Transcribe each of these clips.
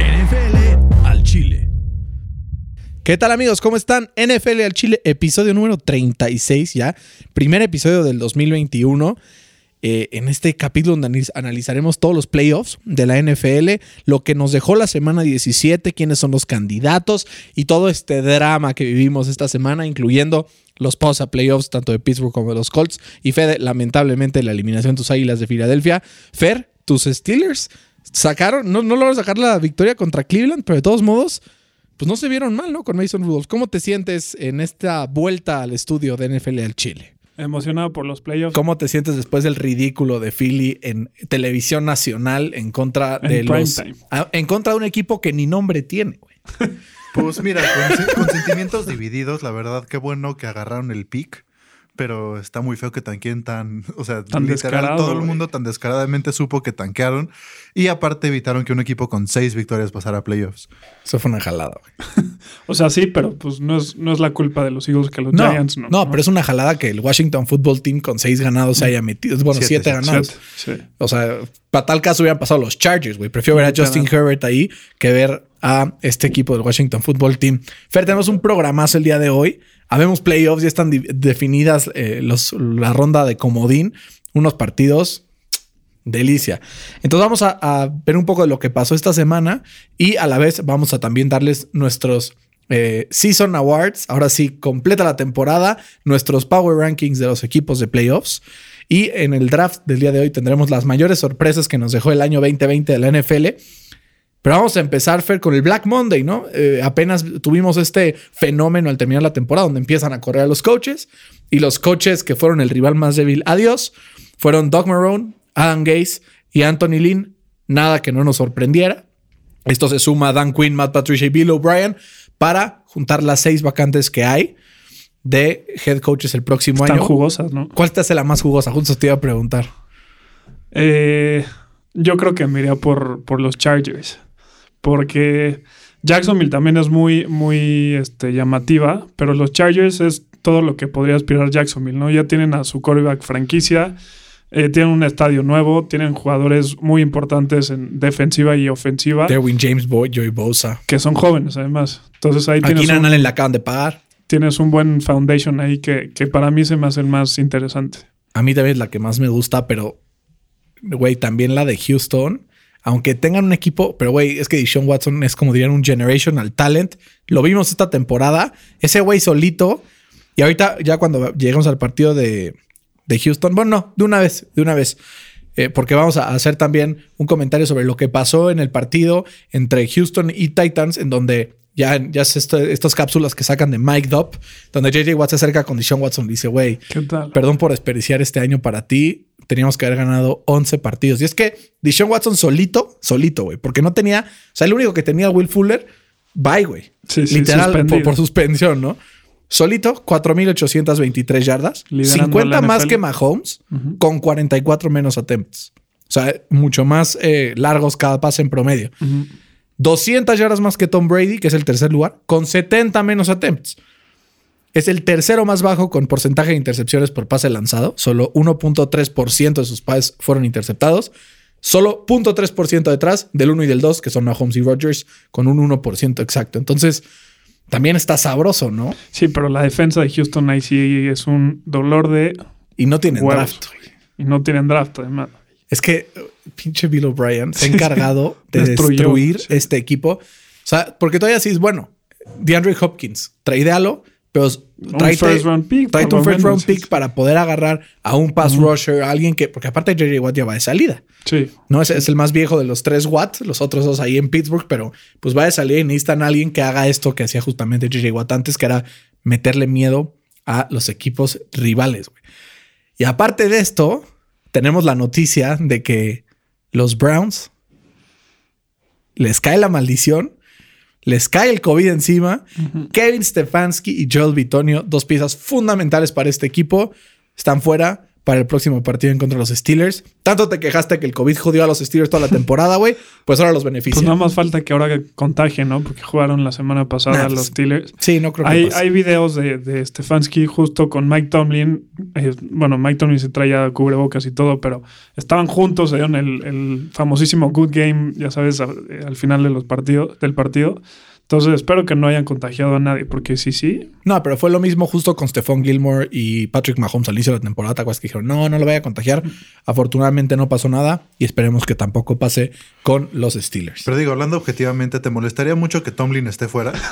NFL al Chile. ¿Qué tal amigos? ¿Cómo están? NFL al Chile, episodio número 36 ya, primer episodio del 2021. Eh, en este capítulo donde analiz- analizaremos todos los playoffs de la NFL, lo que nos dejó la semana 17, quiénes son los candidatos y todo este drama que vivimos esta semana, incluyendo los post a playoffs tanto de Pittsburgh como de los Colts y Fede, lamentablemente la eliminación de tus Águilas de Filadelfia. Fer, tus Steelers sacaron, no, no lograron sacar la victoria contra Cleveland, pero de todos modos pues no se vieron mal, ¿no? Con Mason Rudolph. ¿Cómo te sientes en esta vuelta al estudio de NFL al Chile? Emocionado por los playoffs. ¿Cómo te sientes después del ridículo de Philly en televisión nacional en contra de los. Ah, en contra de un equipo que ni nombre tiene, güey? Pues mira, con, con sentimientos divididos, la verdad, qué bueno que agarraron el pick, pero está muy feo que tanqueen tan, o sea, Tan literal, descarado, todo el mundo tan descaradamente supo que tanquearon y aparte evitaron que un equipo con seis victorias pasara a playoffs. Eso fue una jalada, güey. O sea, sí, pero pues no es, no es la culpa de los Eagles que los No, Giants no. no, pero es una jalada que el Washington Football Team con seis ganados se haya metido. Bueno, siete, Siete, ganados. Siete, sí. O sea, para tal caso hubieran pasado los Chargers, güey. Prefiero ver a Justin Herbert ahí que ver a este equipo del Washington Football Team. Fer, tenemos un programazo el día de hoy. Habemos playoffs, ya están definidas eh, los- la ronda de comodín. Unos partidos. Delicia. Entonces vamos a, a ver un poco de lo que pasó esta semana y a la vez vamos a también darles nuestros eh, Season Awards. Ahora sí, completa la temporada, nuestros Power Rankings de los equipos de playoffs. Y en el draft del día de hoy tendremos las mayores sorpresas que nos dejó el año 2020 de la NFL. Pero vamos a empezar, Fer, con el Black Monday, ¿no? Eh, apenas tuvimos este fenómeno al terminar la temporada, donde empiezan a correr a los coaches. Y los coaches que fueron el rival más débil, adiós, fueron Doug Marrone, Adam Gase y Anthony Lynn. Nada que no nos sorprendiera. Esto se suma a Dan Quinn, Matt Patricia y Bill O'Brien para juntar las seis vacantes que hay de head coaches el próximo Están año. jugosas, ¿no? ¿Cuál te hace la más jugosa? Justo te iba a preguntar. Eh, yo creo que me iría por, por los Chargers. Porque Jacksonville también es muy, muy este, llamativa, pero los Chargers es todo lo que podría aspirar Jacksonville, ¿no? Ya tienen a su quarterback franquicia, eh, tienen un estadio nuevo, tienen jugadores muy importantes en defensiva y ofensiva, Derwin James Boyd, Joey Bosa. que son jóvenes además. Entonces ahí Aquí tienes Allen la acaban de pagar. tienes un buen foundation ahí que, que para mí se me hace el más interesante. A mí también es la que más me gusta, pero, güey, también la de Houston. Aunque tengan un equipo, pero güey, es que Deshaun Watson es como dirían un generational talent. Lo vimos esta temporada. Ese güey solito. Y ahorita, ya cuando llegamos al partido de, de Houston, bueno, no, de una vez, de una vez. Eh, porque vamos a hacer también un comentario sobre lo que pasó en el partido entre Houston y Titans, en donde ya, ya es esto- estas cápsulas que sacan de Mike Up, donde JJ Watt se acerca con Deshaun Watson y dice, güey. Perdón por desperdiciar este año para ti. Teníamos que haber ganado 11 partidos. Y es que Deshaun Watson solito, solito, güey, porque no tenía, o sea, el único que tenía Will Fuller, bye, güey. Sí, sí, Literal, por, por suspensión, ¿no? Solito, 4,823 yardas, Liderando 50 la más que Mahomes, con 44 menos attempts. O sea, mucho más eh, largos cada pase en promedio. 200 yardas más que Tom Brady, que es el tercer lugar, con 70 menos attempts. Es el tercero más bajo con porcentaje de intercepciones por pase lanzado. Solo 1.3% de sus pases fueron interceptados. Solo 0.3% detrás del 1 y del 2, que son Mahomes y Rodgers, con un 1% exacto. Entonces, también está sabroso, ¿no? Sí, pero la defensa de Houston ahí sí es un dolor de Y no tienen huevos. draft. Y no tienen draft, además. Es que uh, pinche Bill O'Brien se ha encargado de Destruyó, destruir este equipo. O sea, porque todavía sí es bueno. DeAndre Hopkins, tradealo, pero tráete, first round pick, tráete por un first round pick para poder agarrar a un pass rusher, a alguien que, porque aparte JJ Watt ya va de salida. Sí. No es, es el más viejo de los tres Watt, los otros dos ahí en Pittsburgh, pero pues va de salida y necesitan a alguien que haga esto que hacía justamente JJ Watt antes, que era meterle miedo a los equipos rivales. Y aparte de esto, tenemos la noticia de que los Browns les cae la maldición, les cae el COVID encima. Kevin Stefanski y Joel Bitonio, dos piezas fundamentales para este equipo, están fuera para el próximo partido en contra de los Steelers. Tanto te quejaste que el COVID jodió a los Steelers toda la temporada, güey. Pues ahora los beneficia. Pues nada más falta que ahora contagien, ¿no? Porque jugaron la semana pasada Nah, los pues, Steelers. Sí, no creo que Hay, pase. hay videos de, de Stefanski justo con Mike Tomlin. eh, bueno, Mike Tomlin se traía cubrebocas y todo, pero estaban juntos, se dieron el, el famosísimo good game, ya sabes, a- eh, al final de los partidos, del partido. Entonces espero que no hayan contagiado a nadie, porque sí, sí. No, pero fue lo mismo justo con Stephon Gilmore y Patrick Mahomes al inicio de la temporada. ¿te que dijeron, no, no lo vaya a contagiar. Afortunadamente no pasó nada y esperemos que tampoco pase con los Steelers. Pero digo, hablando objetivamente, ¿te molestaría mucho que Tomlin esté fuera?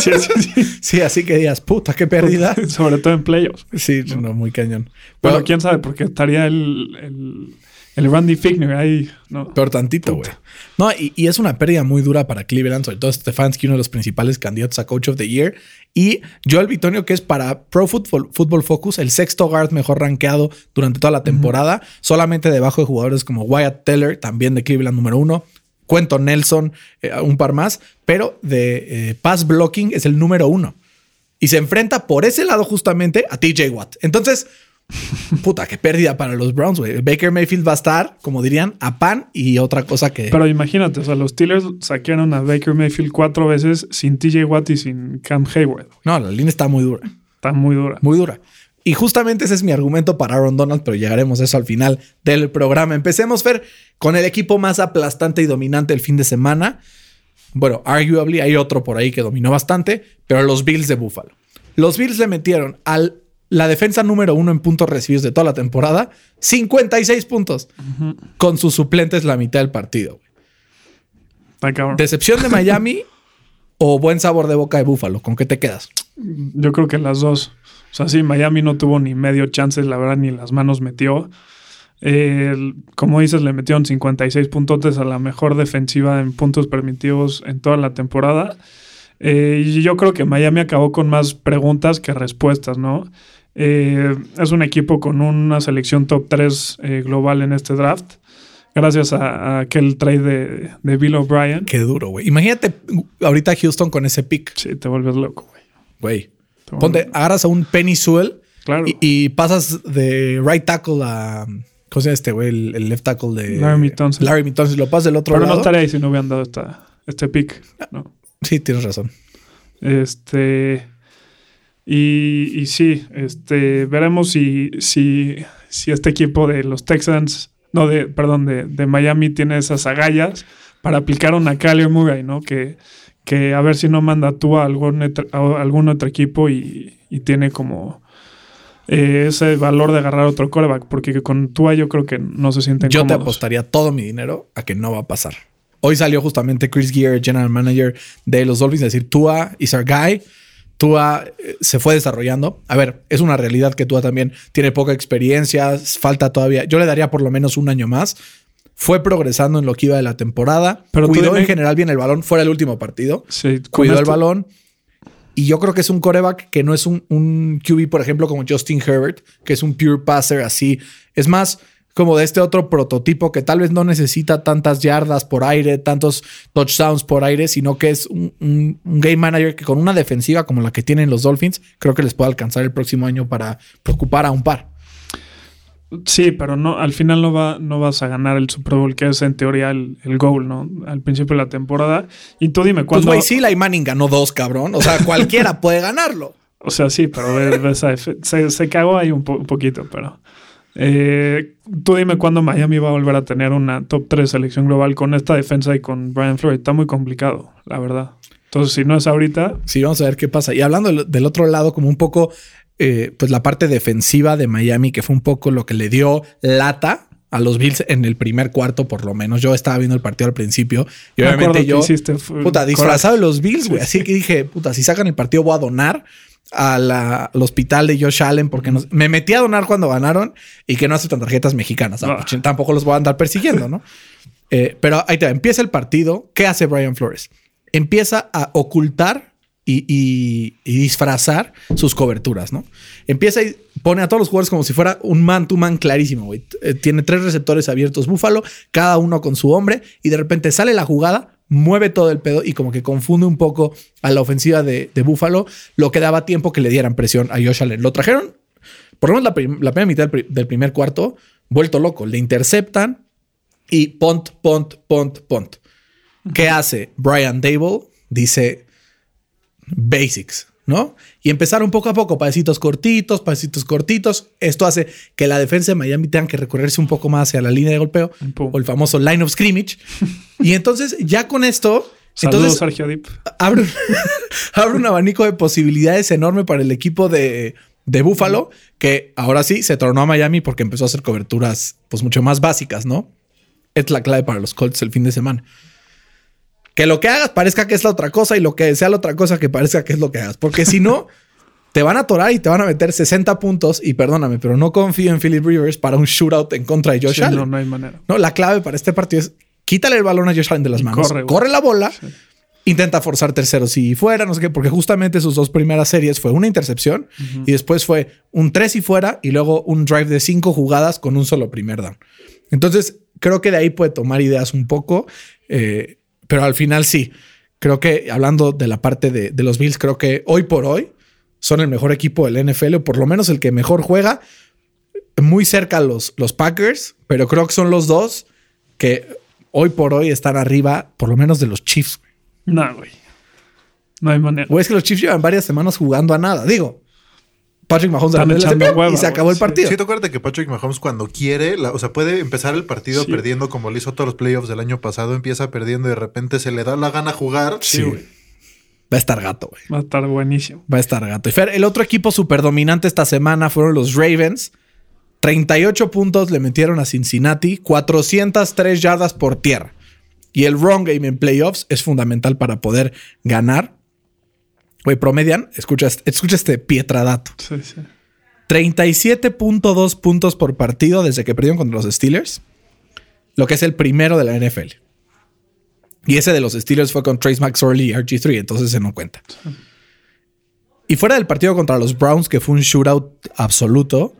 Sí, sí, sí. Sí, así que digas, puta, qué pérdida. Sobre todo en playoffs. Sí, no, muy cañón. Bueno, Pero, quién sabe, porque estaría el, el, el Randy Fickner ahí, ¿no? peor tantito, güey. No, y, y es una pérdida muy dura para Cleveland, sobre todo Stefanski, uno de los principales candidatos a Coach of the Year. Y Joel Bitonio, que es para Pro Football, Football Focus, el sexto guard mejor rankeado durante toda la temporada, solamente debajo de jugadores como Wyatt Teller, también de Cleveland número uno. Cuento Nelson, eh, un par más, pero de eh, pass blocking es el número uno. Y se enfrenta por ese lado justamente a TJ Watt. Entonces, puta, qué pérdida para los Browns, güey. Baker Mayfield va a estar, como dirían, a pan y otra cosa que... Pero imagínate, o sea, los Steelers saquearon a Baker Mayfield cuatro veces sin TJ Watt y sin Cam Hayward. no, la línea está muy dura, Está muy dura. muy dura. Y justamente ese es mi argumento para Aaron Donald, pero llegaremos a eso al final del programa. Empecemos, Fer, con el equipo más aplastante y dominante el fin de semana. Bueno, arguably hay otro por ahí que dominó bastante, pero los Bills de Buffalo. Los Bills le metieron a la defensa número uno en puntos recibidos de toda la temporada, 56 puntos, con sus suplentes la mitad del partido. ¿Decepción de Miami o buen sabor de boca de Buffalo? ¿Con qué te quedas? Yo creo que las dos. O sea, sí, Miami no tuvo ni medio chance, la verdad, ni las manos metió. Eh, como dices, le metieron 56 puntotes a la mejor defensiva en puntos permitidos en toda la temporada. Eh, y yo creo que Miami acabó con más preguntas que respuestas, ¿no? Eh, es un equipo con una selección top 3 eh, global en este draft. Gracias a, a aquel trade de, de Bill O'Brien. Qué duro, güey. Imagínate ahorita Houston con ese pick, Sí, te vuelves loco, güey. güey. Vuelves- Ponte, agarras a un Penny Sewell Claro. y, y pasas de right tackle a. ¿Cómo se llama este, güey? El, el left tackle de. Larry Tunsil. Larry Tunsil. Lo pasas del otro Pero no lado. estaría ahí si no hubieran dado esta, este pick. ¿no? Sí, tienes razón. Este. Y, y sí, este, veremos si, si, si este equipo de los Texans, no, de, perdón, de, de Miami tiene esas agallas para aplicar una Kyler Murray, ¿no? Que, que a ver si no manda tú a algún, otro- a algún otro equipo y, y tiene como eh, ese valor de agarrar otro coreback, porque con Tua yo creo que no se sienten Yo te apostaría todo mi dinero a que no va a pasar. Hoy salió justamente Chris Gear, general manager de los Dolphins, a decir Tua is our guy. Tua eh, se fue desarrollando. A ver, es una realidad que Tua también tiene poca experiencia, falta todavía. Yo le daría por lo menos un año más. Fue progresando en lo que iba de la temporada. Pero cuidó en general bien el balón. Fuera el último partido. Sí, Cuidó el balón. Y yo creo que es un coreback que no es un, un QB, por ejemplo, como Justin Herbert, que es un pure passer así. Es más como de este otro prototipo que tal vez no necesita tantas yardas por aire, tantos touchdowns por aire, sino que es un, un- un game manager que con una defensiva como la que tienen los Dolphins, creo que les puede alcanzar el próximo año para preocupar a un par. Sí, pero no, al final no, va, no vas a ganar el Super Bowl, que es en teoría el, el goal, ¿no? Al principio de la temporada. Y tú dime Pues, cuándo. güey, sí, Lai Manning ganó dos, cabrón. O sea, cualquiera puede ganarlo. O sea, sí, pero esa se, se cagó ahí un, po- un poquito, pero. Eh, tú dime cuándo Miami va a volver a tener una top 3 selección global con esta defensa y con Brian Flores. Está muy complicado, la verdad. Entonces, si no es ahorita, Sí, vamos a ver qué pasa. Y hablando del, otro lado, como un poco, eh, pues la parte defensiva de Miami, que fue un poco lo que le dio lata a los Bills en el primer cuarto, por lo menos. Yo estaba viendo el partido al principio y obviamente yo, hiciste puta, disfrazado de los Bills, güey. Así que dije, puta, si sacan el partido voy a donar al hospital de Josh Allen porque nos- me metí a donar cuando ganaron y que no aceptan tarjetas mexicanas. Ah. Tampoco los voy a andar persiguiendo, ¿no? Eh, pero ahí te va, empieza el partido. ¿Qué hace Brian Flores? Empieza a ocultar y, y- y disfrazar sus coberturas, ¿no? Empieza y pone a todos los jugadores como si fuera un man-to-man clarísimo, güey. Eh, tiene tres receptores abiertos Búfalo, cada uno con su hombre, y de repente sale la jugada, mueve todo el pedo y como que confunde un poco a la ofensiva de, de Búfalo, lo que daba tiempo que le dieran presión a Josh Allen. Lo trajeron por lo menos la, prim- la primera mitad del, pri- del primer cuarto, vuelto loco. Le interceptan y punt, punt, punt, punt. ¿Qué hace Brian Dable? Dice basics, ¿no? Y empezaron poco a poco, pasitos cortitos, pasitos cortitos. Esto hace que la defensa de Miami tenga que recorrerse un poco más hacia la línea de golpeo o el famoso line of scrimmage. y entonces, ya con esto, Saludos, entonces Sergio Dip. abre, un- abre un abanico de posibilidades enorme para el equipo de, de Buffalo, que ahora sí se tornó a Miami porque empezó a hacer coberturas pues mucho más básicas, ¿no? Es la clave para los Colts el fin de semana. Que lo que hagas parezca que es la otra cosa y lo que sea la otra cosa que parezca que es lo que hagas. Porque si no, te van a atorar y te van a meter 60 puntos. Y perdóname, pero no confío en Philip Rivers para un shootout en contra de Josh Sí, Allen. no, no hay manera. No, la clave para este partido es quítale el balón a Josh Allen de las Y manos. corre, Corre, la bola. Sí. Intenta forzar tercero si fuera, no sé qué, porque justamente sus dos primeras series fue una intercepción y después fue un tres y fuera y luego un drive de cinco jugadas con un solo primer down. Entonces, creo que de ahí puede tomar ideas un poco, eh, pero al final sí. Creo que hablando de la parte de, de los Bills, creo que hoy por hoy son el mejor equipo del NFL, o por lo menos el que mejor juega. Muy cerca a los, los Packers, pero creo que son los dos que hoy por hoy están arriba, por lo menos de los Chiefs. No, güey. No hay manera. Güey, es que los Chiefs llevan varias semanas jugando a nada. Digo, Patrick Mahomes hueva, y se acabó el partido. Sí, te acuerdas que Patrick Mahomes cuando quiere, la- o sea, puede empezar el partido Sí. perdiendo como lo hizo todos los playoffs del año pasado, empieza perdiendo y de repente se le da la gana jugar. Sí, güey. Va a estar gato, güey. Va a estar buenísimo. Va a estar gato. Y Fer, el otro equipo súper dominante esta semana fueron los Ravens. 38 puntos le metieron a Cincinnati, 403 yardas por tierra. Y el wrong game en playoffs es fundamental para poder ganar. Güey, promedian, escucha, escucha este pietradato. Sí, sí. 37.2 puntos por partido desde que perdieron contra los Steelers, lo que es el primero de la NFL. Y ese de los Steelers fue con Trace McSorley y RG3, entonces se no cuenta. Y fuera del partido contra los Browns, que fue un shootout absoluto,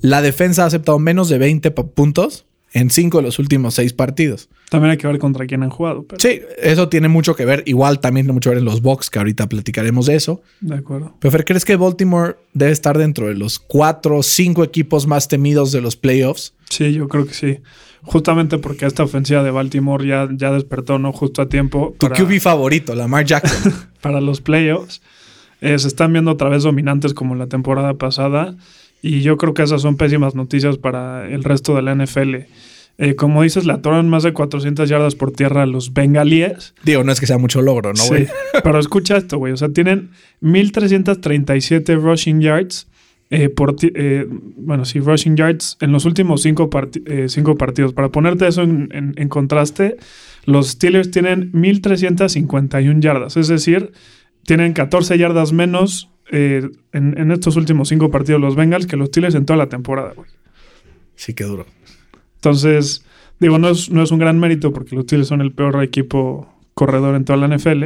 la defensa ha aceptado menos de 20 pu- puntos en 5 de los últimos 6 partidos. También hay que ver contra quién han jugado. Pero, Sí, eso tiene mucho que ver. Igual también tiene mucho que ver en los Bucks, que ahorita platicaremos de eso. De acuerdo. Pero Fer, ¿crees que Baltimore debe estar dentro de los cuatro o cinco equipos más temidos de los playoffs? Sí, yo creo que sí. Justamente porque esta ofensiva de Baltimore ya, ya despertó, ¿no? Justo a tiempo. Tu QB favorito, Lamar Jackson. para los playoffs. Eh, se están viendo otra vez dominantes como la temporada pasada y yo creo que esas son pésimas noticias para el resto de la NFL. Eh, como dices, le atoran más de 400 yardas por tierra a los bengalíes. Digo, no es que sea mucho logro, ¿no, Sí, güey? pero escucha esto, güey. O sea, tienen 1337 rushing yards. eh, por eh, bueno, sí, rushing yards en los últimos cinco, eh, cinco partidos. Para ponerte eso en, en- en contraste, los Steelers tienen 1351 yardas. Es decir, tienen 14 yardas menos eh, en, en estos últimos cinco partidos los Bengals que los Steelers en toda la temporada, güey. Sí, qué duro. Entonces, digo, no es, no es un gran mérito porque los Steelers son el peor equipo corredor en toda la NFL.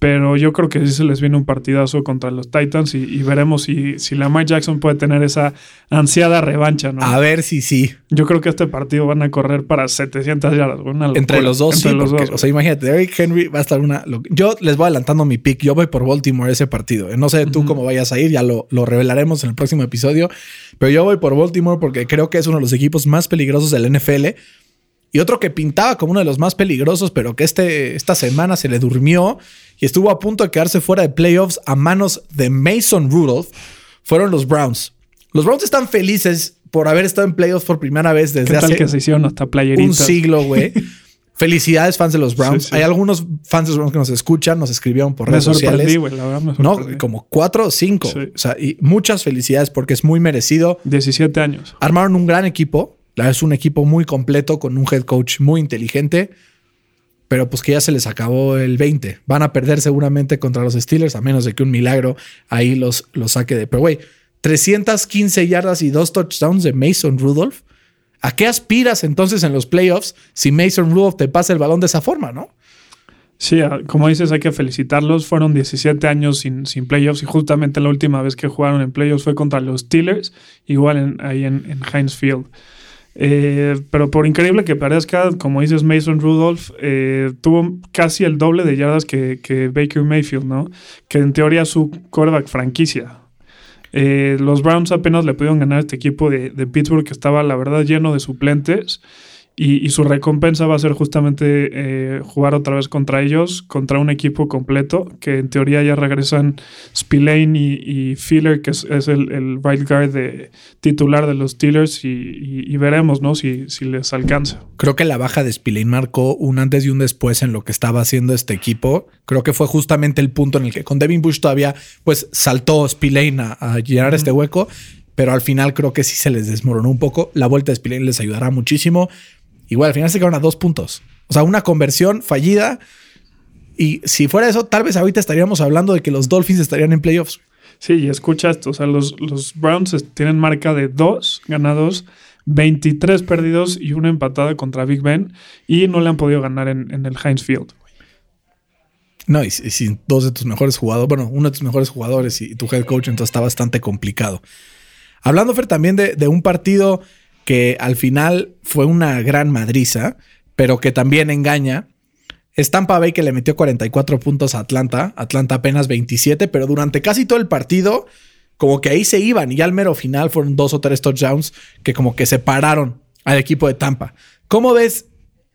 Pero yo creo que sí se les viene un partidazo contra los Titans y, y veremos si, si Lamar Jackson puede tener esa ansiada revancha, ¿no? A ver si sí. Yo creo que este partido van a correr para 700 yardas. una. Entre los dos, Entre sí. los porque, dos, o sea, imagínate, Derrick Henry va a estar una. lo- Yo les voy adelantando mi pick. Yo voy por Baltimore ese partido. No sé tú cómo vayas a ir, ya lo, lo revelaremos en el próximo episodio. Pero yo voy por Baltimore porque creo que es uno de los equipos más peligrosos del NFL. Y otro que pintaba como uno de los más peligrosos, pero que este, esta semana se le durmió y estuvo a punto de quedarse fuera de playoffs a manos de Mason Rudolph, fueron los Browns. Los Browns están felices por haber estado en playoffs por primera vez ¿Qué desde tal hace que se hicieron hasta un siglo, güey. Felicidades, fans de los Browns. Sí, sí. Hay algunos fans de los Browns que nos escuchan, nos escribieron por Me redes sociales. güey, la verdad me No, como cuatro o cinco. Sí. O sea, y muchas felicidades porque es muy merecido. 17 años. Armaron un gran equipo. Es un equipo muy completo con un head coach muy inteligente. Pero pues que ya se les acabó el 20. Van a perder seguramente contra los Steelers, a menos de que un milagro ahí los, los saque de. Pero güey, 315 yardas y dos touchdowns de Mason Rudolph. ¿A qué aspiras entonces en los playoffs si Mason Rudolph te pasa el balón de esa forma, no? Sí, a- como dices, hay que felicitarlos. Fueron 17 años sin, sin playoffs y justamente la última vez que jugaron en playoffs fue contra los Steelers, igual en- ahí en Heinz Field. Eh, pero por increíble que parezca, como dices, Mason Rudolph eh, tuvo casi el doble de yardas que, que Baker Mayfield, ¿no? Que en teoría su quarterback franquicia. Eh, los Browns apenas le pudieron ganar a este equipo de, de Pittsburgh que estaba, la verdad, lleno de suplentes. Y, y su recompensa va a ser justamente eh, jugar otra vez contra ellos, contra un equipo completo, que en teoría ya regresan Spillane y, y Filler, que es, es el, el right guard de, titular de los Steelers, y, y- y veremos ¿no? si, si les alcanza. Creo que la baja de Spillane marcó un antes y un después en lo que estaba haciendo este equipo. Creo que fue justamente el punto en el que con Devin Bush todavía pues saltó Spillane a, a llenar este hueco, pero al final creo que sí se les desmoronó un poco. La vuelta de Spillane les ayudará muchísimo. Igual al final se quedaron a dos puntos. O sea, una conversión fallida. Y si fuera eso, tal vez ahorita estaríamos hablando de que los Dolphins estarían en playoffs. Sí, y escucha esto, o sea, los, los Browns tienen marca de 2 ganados, 23 perdidos y una empatada contra Big Ben, y no le han podido ganar en, en el Heinz Field. No, y sin dos de tus mejores jugadores, bueno, uno de tus mejores jugadores y, tu head coach, entonces está bastante complicado. Hablando, Fer, también de, de un partido que al final fue una gran madriza, pero que también engaña. Es Tampa Bay que le metió 44 puntos a Atlanta. Atlanta apenas 27, pero durante casi todo el partido, como que ahí se iban. Y ya al mero final fueron dos o tres touchdowns que como que separaron al equipo de Tampa. ¿Cómo ves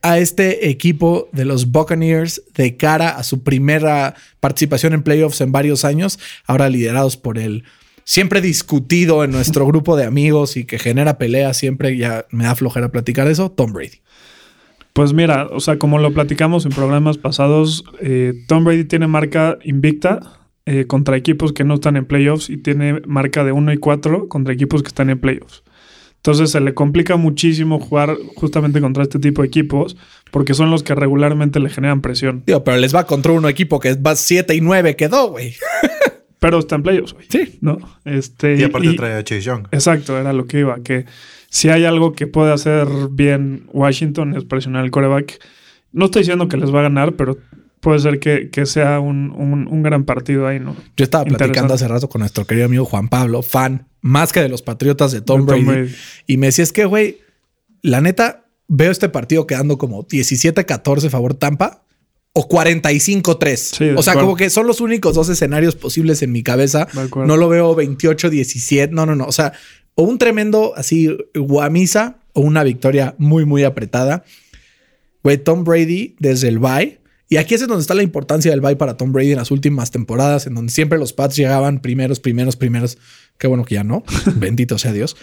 a este equipo de los Buccaneers de cara a su primera participación en playoffs en varios años, ahora liderados por el siempre discutido en nuestro grupo de amigos y que genera peleas siempre, ya me da flojera platicar eso, Tom Brady. Pues mira, o sea, como lo platicamos en programas pasados, eh, Tom Brady tiene marca invicta eh, contra equipos que no están en playoffs y tiene marca de 1 y 4 contra equipos que están en playoffs. Entonces se le complica muchísimo jugar justamente contra este tipo de equipos porque son los que regularmente le generan presión. Digo, pero les va contra un equipo que va 7 y 9 quedó, güey. Pero está en playoffs, güey. Sí. ¿No? Este, Y aparte y- trae a Chase Young. Exacto, era lo que iba. Que si hay algo que puede hacer bien Washington es presionar el coreback. No estoy diciendo que les va a ganar, pero puede ser que, que sea un, un- un gran partido ahí, ¿no? Yo estaba platicando hace rato con nuestro querido amigo Juan Pablo, fan más que de los Patriotas de Tom, De Tom Brady, Brady. Y me decía, es que, güey, la neta, veo este partido quedando como 17-14 favor Tampa o 45-3. Sí, o sea, acuerdo. como que son los únicos dos escenarios posibles en mi cabeza. No lo veo 28-17. No, no, no. O sea, o un tremendo así guamisa o una victoria muy, muy apretada. Güey, Tom Brady desde el bye. Y aquí es donde está la importancia del bye para Tom Brady en las últimas temporadas, en donde siempre los Pats llegaban primeros, primeros, primeros. Qué bueno que ya no. Bendito sea Dios.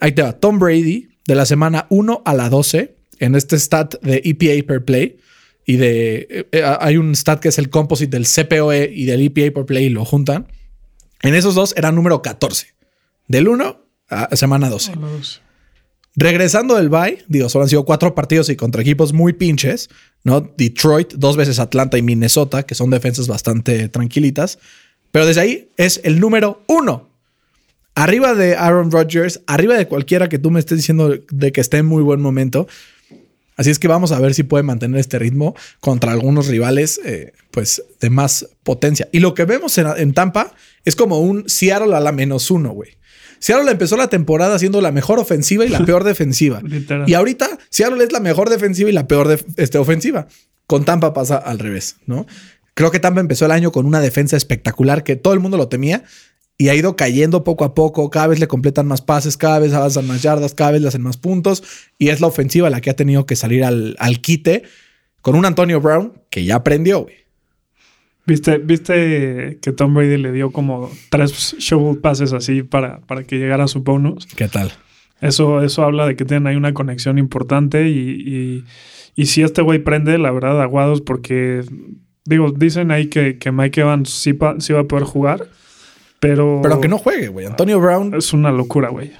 Ahí te va. Tom Brady de la semana 1 a la 12 en este stat de EPA per play. Y de eh, eh, hay un stat que es el composite del CPOE y del EPA per play y lo juntan. En esos dos era número 14. Del 1 a semana 12. Regresando del bye, digo, solo han sido cuatro partidos y contra equipos muy pinches, ¿no? Detroit, dos veces Atlanta y Minnesota, que son defensas bastante tranquilitas. Pero desde ahí es el número uno. Arriba de Aaron Rodgers, arriba de cualquiera que tú me estés diciendo de que esté en muy buen momento. Así es que vamos a ver si puede mantener este ritmo contra algunos rivales, eh, pues, de más potencia. Y lo que vemos en, en Tampa es como un Seattle a la menos uno, güey. Seattle empezó la temporada siendo la mejor ofensiva y la peor defensiva. Y ahorita Seattle es la mejor defensiva y la peor este, ofensiva. Con Tampa pasa al revés, ¿no? Creo que Tampa empezó el año con una defensa espectacular que todo el mundo lo temía y ha ido cayendo poco a poco. Cada vez le completan más pases, cada vez avanzan más yardas, cada vez le hacen más puntos y es la ofensiva la que ha tenido que salir al, al quite con un Antonio Brown que ya aprendió, güey. ¿Viste, ¿Viste que Tom Brady le dio como tres shovel passes así para, para que llegara a su bonus? ¿Qué tal? Eso, eso habla de que tienen ahí una conexión importante y, y, y si este güey prende, la verdad, aguados, porque digo, dicen ahí que, que Mike Evans sí, pa- sí va a poder jugar, pero, Pero aunque no juegue, güey. Antonio Brown, es una locura, güey.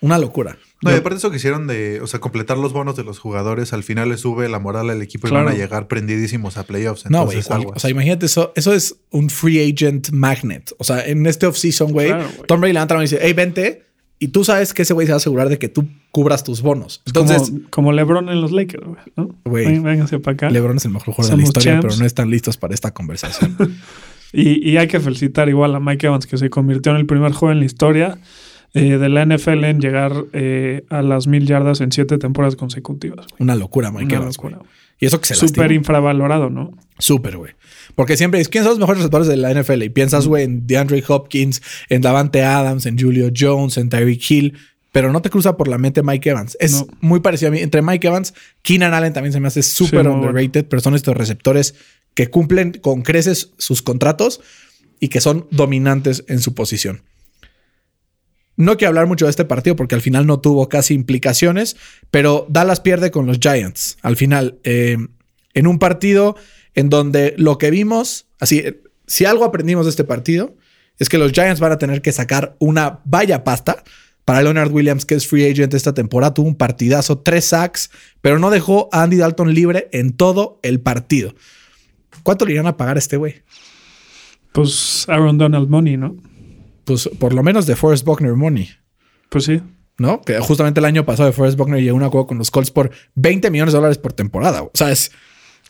una locura. No, y aparte eso que hicieron de, o sea, completar los bonos de los jugadores, al final le sube la moral al equipo Claro. y van a llegar prendidísimos a playoffs. No, güey. Entonces, cual- aguas. O sea, imagínate eso. Eso es un free agent magnet. O sea, en este offseason, güey, Claro, güey. Tom Brady levanta la mano y dice, hey, vente. Y tú sabes que ese güey se va a asegurar de que tú cubras tus bonos. Entonces, como, como LeBron en los Lakers, güey. ¿no? Güey. Vénganse para acá. LeBron es el mejor jugador de la historia, champs. pero no están listos para esta conversación. Y, y hay que felicitar igual a Mike Evans, que se convirtió en el primer joven en la historia eh, de la NFL en llegar eh, a las mil yardas en siete temporadas consecutivas. güey. Una locura, Mike Una Evans, locura. Y eso que se Súper infravalorado, ¿no? Súper, güey. Porque siempre dices, ¿quiénes son los mejores receptores de la NFL? Y piensas, güey, en DeAndre Hopkins, en Davante Adams, en Julio Jones, en Tyreek Hill, pero no te cruza por la mente Mike Evans. Es No. muy parecido a mí. Entre Mike Evans, Keenan Allen también se me hace súper Sí, underrated, pero son estos receptores que cumplen con creces sus contratos y que son dominantes en su posición. No quiero hablar mucho de este partido porque al final no tuvo casi implicaciones, pero Dallas pierde con los Giants. Al final, eh, en un partido en donde lo que vimos, así, eh, si algo aprendimos de este partido, es que los Giants van a tener que sacar una vaya pasta para Leonard Williams, que es free agent esta temporada. Tuvo un partidazo, tres sacks, pero no dejó a Andy Dalton libre en todo el partido. ¿Cuánto le irán a pagar a este güey? Pues Aaron Donald Money, ¿no? Pues por lo menos de Forrest Buckner Money. Pues sí. ¿no? Que justamente el año pasado de Forrest Buckner llegó a un acuerdo con los Colts por 20 millones de dólares por temporada. O sea, es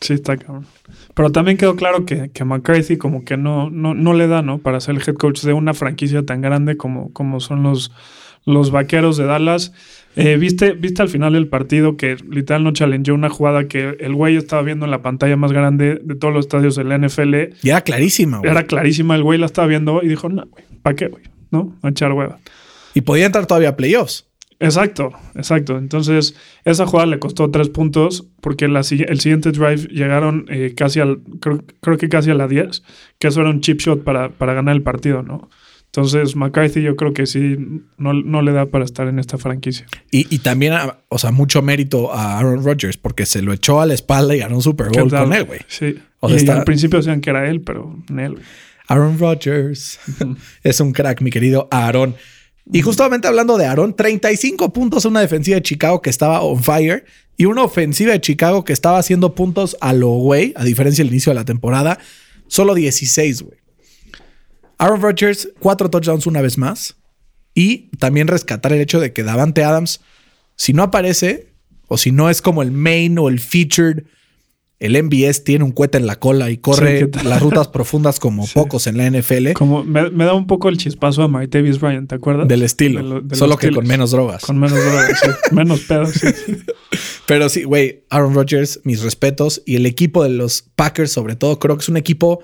Sí, está cabrón. Pero también quedó claro que, que McCarthy como que no, no, no le da, ¿no? Para ser el head coach de una franquicia tan grande como, como son los, los vaqueros de Dallas. Eh, ¿viste, ¿Viste al final del partido que literal no challengeó una jugada que el güey estaba viendo en la pantalla más grande de todos los estadios de la NFL? y era clarísima, güey. Era clarísima, el güey la estaba viendo y dijo, no, güey, ¿para qué, güey? ¿No? A echar hueva. Y podía entrar todavía a playoffs. Exacto, exacto. Entonces, esa jugada le costó tres puntos porque la el siguiente drive llegaron eh, casi al, creo, creo que casi a la 10, que eso era un chip shot para, para ganar el partido, ¿no? Entonces, McCarthy yo creo que sí, no, no le da para estar en esta franquicia. Y, y también, ah, o sea, mucho mérito a Aaron Rodgers porque se lo echó a la espalda y ganó un Super ¿Qué Bowl con él, güey. Sí. O sea, y está- al principio decían que era él, pero en él. güey. Aaron Rodgers es un crack, mi querido Aaron. Y justamente hablando de Aaron, 35 puntos a una defensiva de Chicago que estaba on fire y una ofensiva de Chicago que estaba haciendo puntos a lo güey, a diferencia del inicio de la temporada, solo 16, güey. Aaron Rodgers, cuatro touchdowns una vez más. Y también rescatar el hecho de que Davante Adams, si no aparece, o si no es como el main o el featured, el MBS tiene un cohete en la cola y corre las rutas profundas como pocos en la NFL. Como me, me da un poco el chispazo a Martavis Bryant, ¿te acuerdas? Del estilo. De lo- de solo que con menos drogas. Con menos drogas, sí. menos pedos. Pero sí, güey, Aaron Rodgers, mis respetos. Y el equipo de los Packers, sobre todo, creo que es un equipo,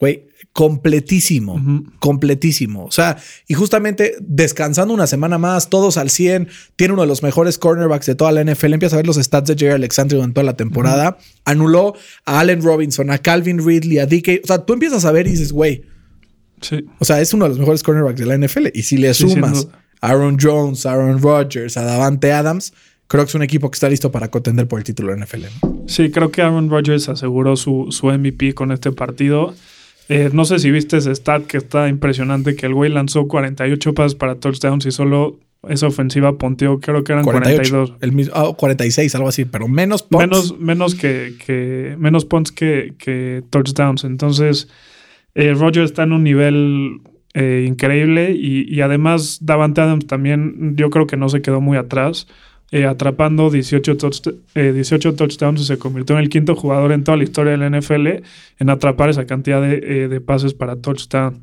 güey, completísimo. Completísimo. O sea, y justamente descansando una semana más, todos al 100, tiene uno de los mejores cornerbacks de toda la NFL. Empieza a ver los stats de Jerry Alexander durante toda la temporada. Anuló a Allen Robinson, a Calvin Ridley, a DK. O sea, tú empiezas a ver y dices, güey, Sí. O sea, es uno de los mejores cornerbacks de la NFL. Y si le sumas a Aaron Jones, a Aaron Rodgers, a Davante Adams, creo que es un equipo que está listo para contender por el título de NFL. ¿no? Sí, creo que Aaron Rodgers aseguró su, su MVP con este partido. Eh, no sé si viste ese stat que está impresionante, que el güey lanzó 48 pases para touchdowns y solo esa ofensiva ponteó, creo que eran 48. 42. El mismo, ah, 46, algo así, pero menos punts. Menos, menos que, que- menos punts que, que touchdowns. Entonces, eh, Rodgers está en un nivel eh, increíble y, y además Davante Adams también yo creo que no se quedó muy atrás. Eh, atrapando 18, touch- eh, 18 touchdowns y se convirtió en el quinto jugador en toda la historia de la NFL en atrapar esa cantidad de, eh, de pases para touchdown.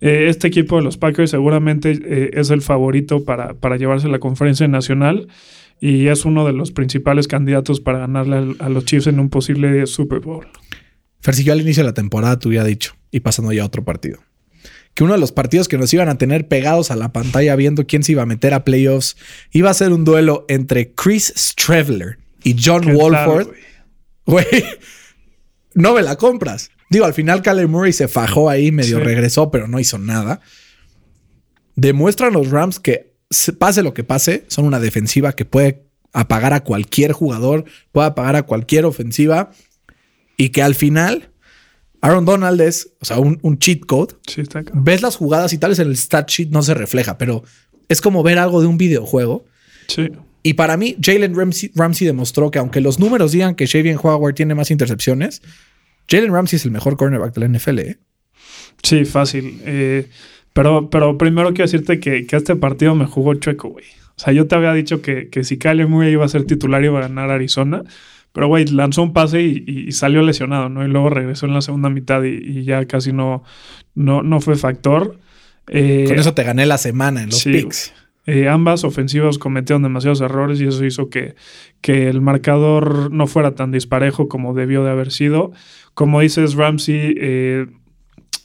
Este equipo de los Packers seguramente es el favorito para, para llevarse la conferencia nacional y es uno de los principales candidatos para ganarle a los Chiefs en un posible Super Bowl. Fer, si yo al inicio de la temporada te hubiera dicho, y pasando ya a otro partido, que uno de los partidos que nos iban a tener pegados a la pantalla viendo quién se iba a meter a playoffs iba a ser un duelo entre Chris Streveler y John ¿Qué tal, Walford. güey? No me la compras. Digo, al final Kyler Murray se fajó ahí, medio Sí. regresó, pero no hizo nada. Demuestran los Rams que se- pase lo que pase, son una defensiva que puede apagar a cualquier jugador, puede apagar a cualquier ofensiva y que al final Aaron Donald es, o sea, un, un cheat code. Sí, está acá. Ves las jugadas y tal vez en el stat sheet no se refleja, pero es como ver algo de un videojuego. Sí. Y para mí, Jalen Ramsey, Ramsey demostró que aunque los números digan que Xavier Howard tiene más intercepciones, Jalen Ramsey es el mejor cornerback de la NFL. ¿eh? Sí, fácil. Eh, pero, pero primero quiero decirte que, que este partido me jugó chueco, güey. O sea, yo te había dicho que, que si Kyler Murray iba a ser titular iba a ganar Arizona. Pero, güey, lanzó un pase y, y- y salió lesionado, ¿no? Y luego regresó en la segunda mitad y, y ya casi no, no, no fue factor. Eh, Con eso te gané la semana en los sí, picks. Eh, ambas ofensivas cometieron demasiados errores y eso hizo que, que el marcador no fuera tan disparejo como debió de haber sido. Como dices, Ramsey eh,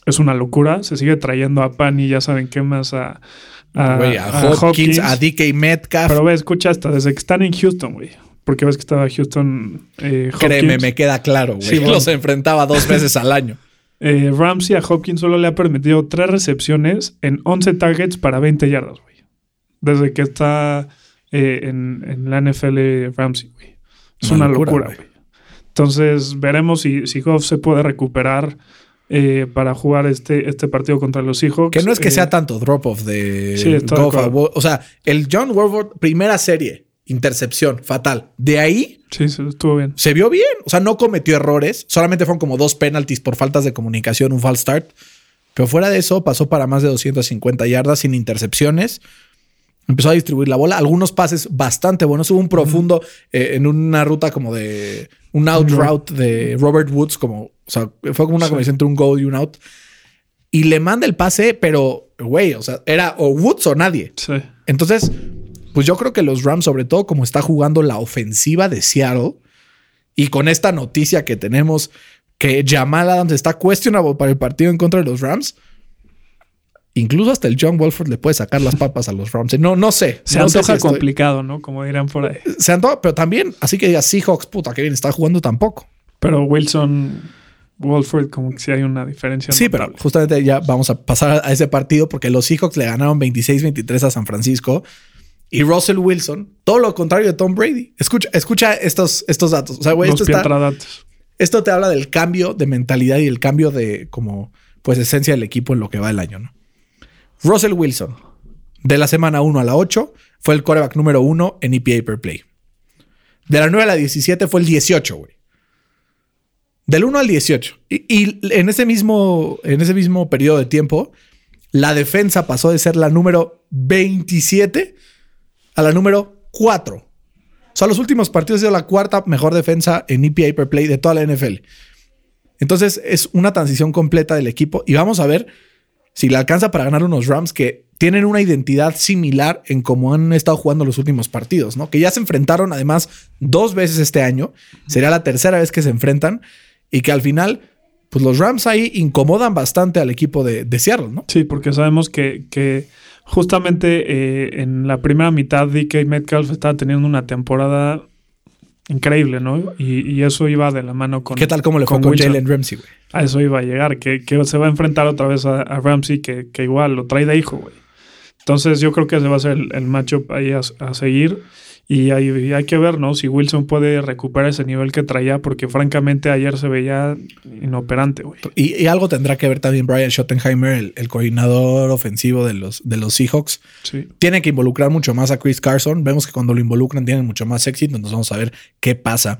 es una locura. Se sigue trayendo a Pani, ya saben qué más a, a, a Hopkins, a DK Metcalf. Pero ve, escucha hasta desde que están en Houston, güey. Porque ves que estaba Houston. Eh, Créeme, me queda claro, güey. Sí, bueno. Los enfrentaba dos veces al año. Eh, Ramsey a Hopkins solo le ha permitido tres recepciones en 11 targets para 20 yardas, güey. Desde que está eh, en, en la NFL Ramsey, güey. Es Una una, locura, güey. Entonces veremos si, si Goff se puede recuperar eh, para jugar este, este partido contra los Seahawks. Que no es que Eh, sea tanto drop-off de Sí, Goff O sea, el John Warford, primera serie, intercepción, fatal. De ahí Sí, sí, estuvo bien. se vio bien. O sea, no cometió errores. Solamente fueron como dos penalties por faltas de comunicación, un false start. Pero fuera de eso, pasó para más de 250 yardas sin intercepciones. Empezó a distribuir la bola. Algunos pases bastante buenos. Hubo un profundo eh, en una ruta como de un out route de Robert Woods, como, o sea, fue como una Sí. combinación entre un go y un out. Y le manda el pase, pero, güey, o sea, era o Woods o nadie. Sí. Entonces, pues yo creo que los Rams, sobre todo como está jugando la ofensiva de Seattle, y con esta noticia que tenemos que Jamal Adams está cuestionable para el partido en contra de los Rams, incluso hasta el John Wolford le puede sacar las papas a los Rams. No, no sé. Se no sé antoja si estoy- complicado, ¿no? Como dirán por ahí. Se antoja, pero también, así que diga Seahawks, puta, que bien está jugando tampoco. Pero Wilson, Wolford, como que sí hay una diferencia. Sí, pero justamente ya vamos a pasar a ese partido porque los Seahawks le ganaron 26-23 a San Francisco y Russell Wilson, todo lo contrario de Tom Brady. Escucha, escucha estos, estos datos. O sea, güey, esto, está- esto te habla del cambio de mentalidad y el cambio de como pues esencia del equipo en lo que va el año, ¿no? Russell Wilson, de la semana 1 a la 8, fue el quarterback número 1 en EPA per play. De la 9 a la 17 fue el 18, güey. Del 1 al 18. Y, y en, ese mismo, en ese mismo periodo de tiempo, la defensa pasó de ser la número 27 a la número 4. O sea, los últimos partidos ha sido la cuarta mejor defensa en EPA per play de toda la NFL. Entonces es una transición completa del equipo y vamos a ver si le alcanza para ganar unos Rams que tienen una identidad similar en cómo han estado jugando los últimos partidos, ¿no? Que ya se enfrentaron además dos veces este año. Sería la tercera vez que se enfrentan y que al final, pues los Rams ahí incomodan bastante al equipo de, de Seattle, ¿no? Sí, porque sabemos que, que justamente eh, en la primera mitad DK Metcalf estaba teniendo una temporada increíble, ¿no? Y, y eso iba de la mano con... ¿Qué tal cómo le fue con. Jalen Ramsey, güey? A eso iba a llegar, que, que se va a enfrentar otra vez a, a Ramsey, que, que igual lo trae de hijo, güey. Entonces yo creo que ese va a ser el, el matchup ahí a, a seguir. Y hay, y hay que ver, ¿no? Si Wilson puede recuperar ese nivel que traía, porque francamente ayer se veía inoperante, güey. Y, y algo tendrá que ver también Brian Schottenheimer, el, el coordinador ofensivo de los, de los Seahawks. Sí. Tiene que involucrar mucho más a Chris Carson. Vemos que cuando lo involucran tienen mucho más éxito. Entonces vamos a ver qué pasa.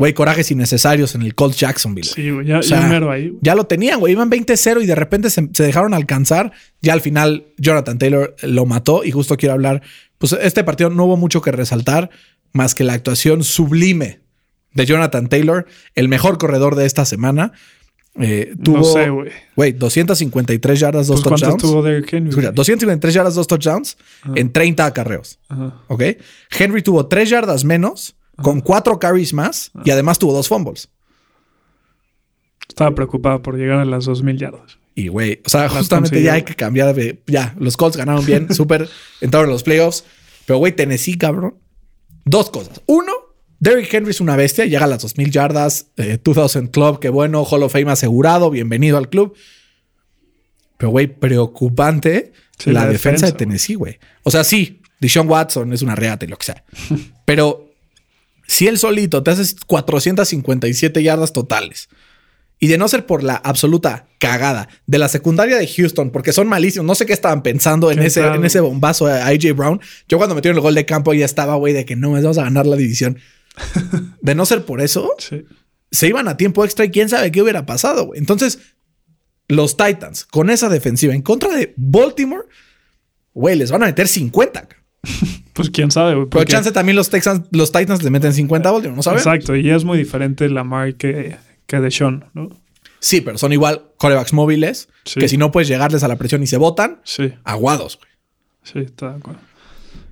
Güey, corajes innecesarios en el Colts Jacksonville. Sí, güey, ya, O sea, ya mero ahí. Ya lo tenían, güey. Iban 20-0 y de repente se, se dejaron alcanzar. Ya al final Jonathan Taylor lo mató y justo quiero hablar. Pues este partido no hubo mucho que resaltar más que la actuación sublime de Jonathan Taylor, el mejor corredor de esta semana. Eh, tuvo, no sé, güey. güey, 253 yardas, dos Pues, ¿Cuánto touchdowns. tuvo Derrick Henry? Escucha, güey? 253 yardas, dos touchdowns Ajá. en 30 acarreos. Ajá. ¿Ok? Henry tuvo 3 yardas menos, con 4 carries más y además tuvo dos fumbles. Estaba preocupado por llegar a las 2000 yardas. Y güey, o sea, Las justamente consiguió, ya hay que cambiar de. Ya, los Colts ganaron bien, súper, entraron en los playoffs. Pero güey, Tennessee, cabrón. Dos cosas. Uno, Derrick Henry es una bestia, llega a las 2000 yardas, eh, 2000 Club, qué bueno, Hall of Fame asegurado, bienvenido al club. Pero güey, preocupante Sí, la, la defensa, de defensa, Tennessee, güey. O sea, sí, Deshaun Watson es una reata y lo que sea. Pero si él solito te haces 457 yardas totales y de no ser por la absoluta cagada de la secundaria de Houston, porque son malísimos, no sé qué estaban pensando en ¿Qué ese, en ese bombazo a AJ Brown. Yo cuando metieron el gol de campo ya estaba, güey, de que no, vamos a ganar la división. De no ser por eso, Sí. se iban a tiempo extra y quién sabe qué hubiera pasado, güey. Entonces, los Titans, con esa defensiva en contra de Baltimore, güey, les van a meter 50. Pues quién sabe, güey. Pero chance también los Texans, los Titans le meten 50 a Baltimore, ¿no sabes? Exacto, y es muy diferente Lamar que, que Deshaun, ¿no? Sí, pero son igual corebacks móviles Sí. que si no puedes llegarles a la presión y se botan, Sí. aguados, güey. Sí, está de acuerdo.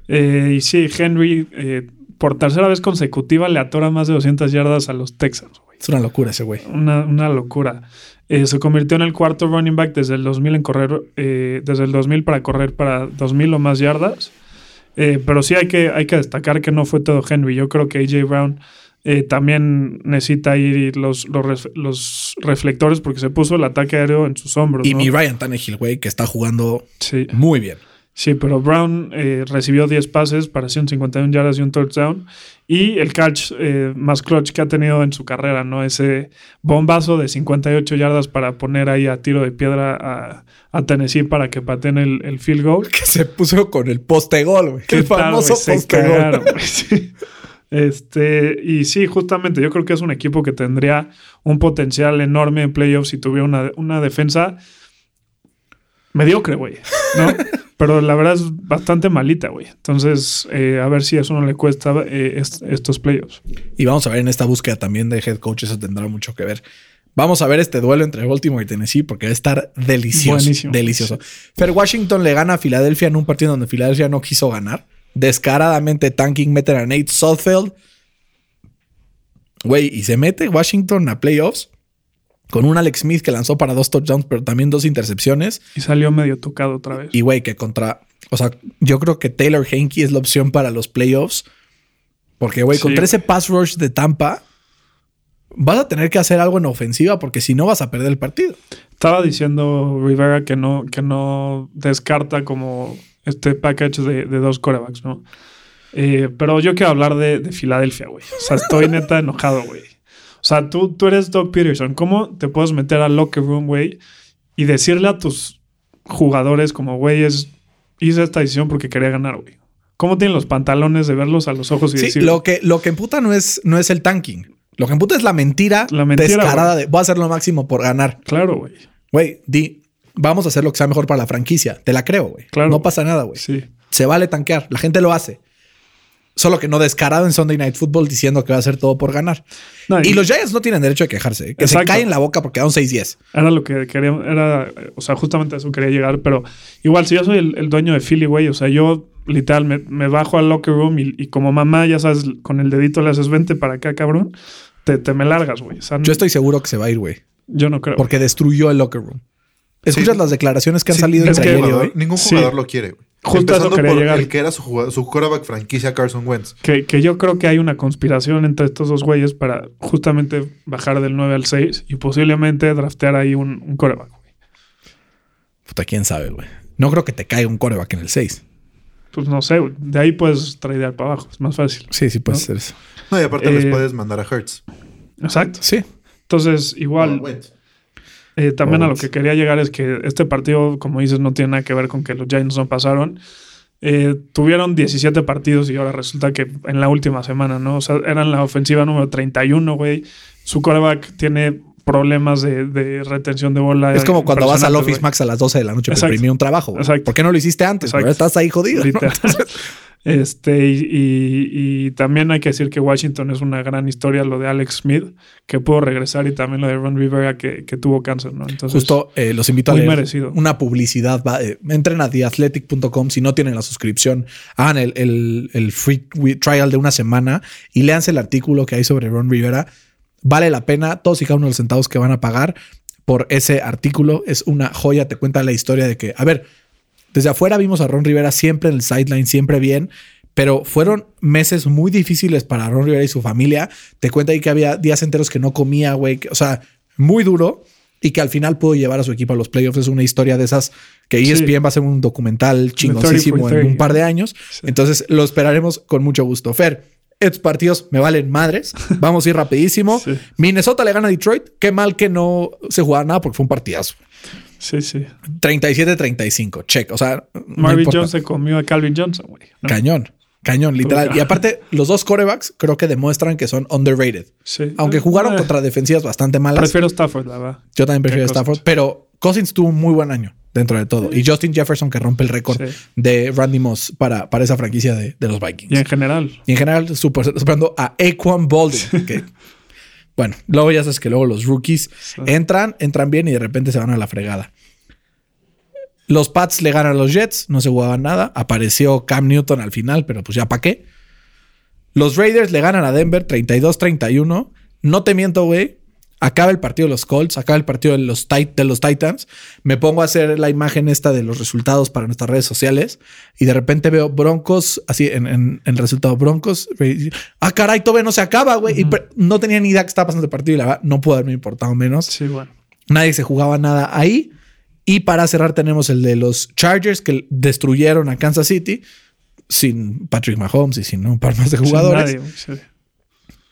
Eh, y sí, Henry, eh, por tercera vez consecutiva, le atora más de 200 yardas a los Texans, güey. Es una locura ese güey. Una, una locura. Eh, se convirtió en el cuarto running back desde el 2000 en correr, desde el 2000 para correr para 2000 o más yardas. Eh, pero sí hay que, hay que destacar que no fue todo Henry. Yo creo que AJ Brown eh, también necesita ir los, los, ref- los reflectores porque se puso el ataque aéreo en sus hombros. Y ¿no? mi Ryan Tannehill, güey, que está jugando Sí. muy bien. Sí, pero Brown eh, recibió 10 pases para 151 yardas y un touchdown. Y el catch eh, más clutch que ha tenido en su carrera, ¿no? Ese bombazo de 58 yardas para poner ahí a tiro de piedra a, a Tennessee para que pateen el, el field goal. Que se puso con el poste gol, güey. ¿Qué El famoso poste gol. sí. Este, y sí, justamente yo creo que es un equipo que tendría un potencial enorme en playoffs si tuviera una, una defensa mediocre, güey. ¿no? Pero la verdad es bastante malita, güey. Entonces, eh, a ver si eso no le cuesta eh, est- estos playoffs. Y vamos a ver en esta búsqueda también de head coach, eso tendrá mucho que ver. Vamos a ver este duelo entre Baltimore y Tennessee porque va a estar delicioso. Buenísimo. Delicioso. Fer Washington le gana a Filadelfia en un partido donde Filadelfia no quiso ganar. Descaradamente tanking meten a Nate Southfield. Güey, y se mete Washington a playoffs con un Alex Smith que lanzó para dos touchdowns, pero también dos intercepciones. Y salió medio tocado otra vez. Y güey, que contra. O sea, yo creo que Taylor Henke es la opción para los playoffs. Porque, güey, Sí, contra ese pass rush de Tampa, vas a tener que hacer algo en ofensiva porque si no vas a perder el partido. Estaba diciendo Rivera que no, que no descarta como este package de, de dos corebacks, ¿no? Eh, pero yo quiero hablar de, de Filadelfia, güey. O sea, estoy neta enojado, güey. O sea, tú, tú eres Doug Peterson. ¿Cómo te puedes meter al locker room, güey, y decirle a tus jugadores como, güey, es, hice esta decisión porque quería ganar, güey? ¿Cómo tienen los pantalones de verlos a los ojos y Sí, decir, lo que, lo que emputa no es, no es el tanking. Lo que emputa es la mentira, La mentira, descarada de voy a hacer lo máximo por ganar. claro, güey? Güey, di, vamos a hacer lo que sea mejor para la franquicia. Te la creo, güey. Claro. No pasa nada, güey. Sí. Se vale tanquear. La gente lo hace. Solo que no descarado en Sunday Night Football diciendo que va a hacer todo por ganar. No, Y los Giants no tienen derecho a quejarse. ¿eh? Que Exacto. se caen la boca porque quedaron 6-10. Era lo que quería, era, o sea, justamente a eso quería llegar, pero igual, si yo soy el, el dueño de Philly, güey, o sea, yo literal me, me bajo al locker room y, y como mamá, ya sabes, con el dedito le haces vente para acá, cabrón, te, te me largas, güey. O sea, Yo estoy seguro que se va a ir, güey. yo no creo. Porque destruyó el locker room. Escuchas Sí. las declaraciones que han Sí, salido entre que- ayer y jugador- hoy. ningún Sí. jugador lo quiere, güey. Justo eso por llegar. el que era su, jugador, su quarterback franquicia Carson Wentz. Que, que yo creo que hay una conspiración entre estos dos güeyes para justamente bajar del 9 al 6 y posiblemente draftear ahí un, un coreback. güey. Puta, quién sabe, güey. No creo que te caiga un coreback en el 6. Pues no sé, güey. De ahí puedes tradear para abajo. Es más fácil. Sí, sí puede ¿No? ser eso. No, y aparte Eh, les puedes mandar a Hertz. Exacto. Sí. Entonces, igual, Wentz. Eh, también a lo que quería llegar es que este partido, como dices, no tiene nada que ver con que los Giants no pasaron. Eh, tuvieron 17 partidos y ahora resulta que en la última semana, ¿no? O sea, eran la ofensiva número 31, güey. Su quarterback tiene problemas de, de retención de bola. Es como cuando vas al Office. Max a las 12 de la noche para Exacto. imprimir un trabajo. Exacto. ¿Por qué no lo hiciste antes? Estás ahí jodido. Este, y, y- y también hay que decir que Washington es una gran historia, lo de Alex Smith, que pudo regresar, y también lo de Ron Rivera, que, que tuvo cáncer, ¿no? Entonces, Justo eh, los invito a muy leer merecido. una publicidad. va, eh, entren a theathletic.com si no tienen la suscripción. Hagan el, el- el free trial de una semana y léanse el artículo que hay sobre Ron Rivera. Vale la pena todos y cada uno de los centavos que van a pagar por ese artículo. Es una joya. Te cuenta la historia de que, a ver, desde afuera vimos a Ron Rivera siempre en el sideline, siempre bien. Pero fueron meses muy difíciles para Ron Rivera y su familia. Te cuenta ahí que había días enteros que no comía, güey. O sea, muy duro. Y que al final pudo llevar a su equipo a los playoffs. Es una historia de esas que Sí. ESPN va a hacer un documental chingosísimo en 30 un par de años. Sí. Entonces lo esperaremos con mucho gusto. Fer, estos partidos me valen madres. Vamos a ir rapidísimo. Sí. Minnesota le gana a Detroit. Qué mal que no se jugara nada porque fue un partidazo. Sí, sí. 37-35. Check. O sea, no Marvin importa. Jones se comió a Calvin Johnson, güey. ¿no? Cañón. Cañón, literal. Y aparte, los dos corebacks creo que demuestran que son underrated. Sí. Aunque jugaron Eh, contra defensivas bastante malas. Prefiero Stafford, la verdad. yo también prefiero Stafford. Pero Cousins tuvo un muy buen año dentro de todo. Y Justin Jefferson que rompe el récord Sí. de Randy Moss para, para esa franquicia de, de los Vikings. Y en general. Y en general, super, superando a Aquan Boldin. que, bueno, luego ya sabes que luego los rookies Sí. entran, entran bien y de repente se van a la fregada. Los Pats le ganan a los Jets, no se jugaban nada. Apareció Cam Newton al final, pero pues ya para qué. Los Raiders le ganan a Denver 32-31. No te miento, güey. Acaba el partido de los Colts, acaba el partido de los, Tit- de los Titans. Me pongo a hacer la imagen esta de los resultados para nuestras redes sociales y de repente veo Broncos, así en, en, en el resultado Broncos. Ah, caray, todavía no se acaba, güey. Y no tenía ni idea que estaba pasando el partido y la verdad no pudo haberme importado menos. Sí, bueno. Nadie se jugaba nada ahí. Y para cerrar tenemos el de los Chargers que destruyeron a Kansas City sin Patrick Mahomes y sin un par más de jugadores. nadie.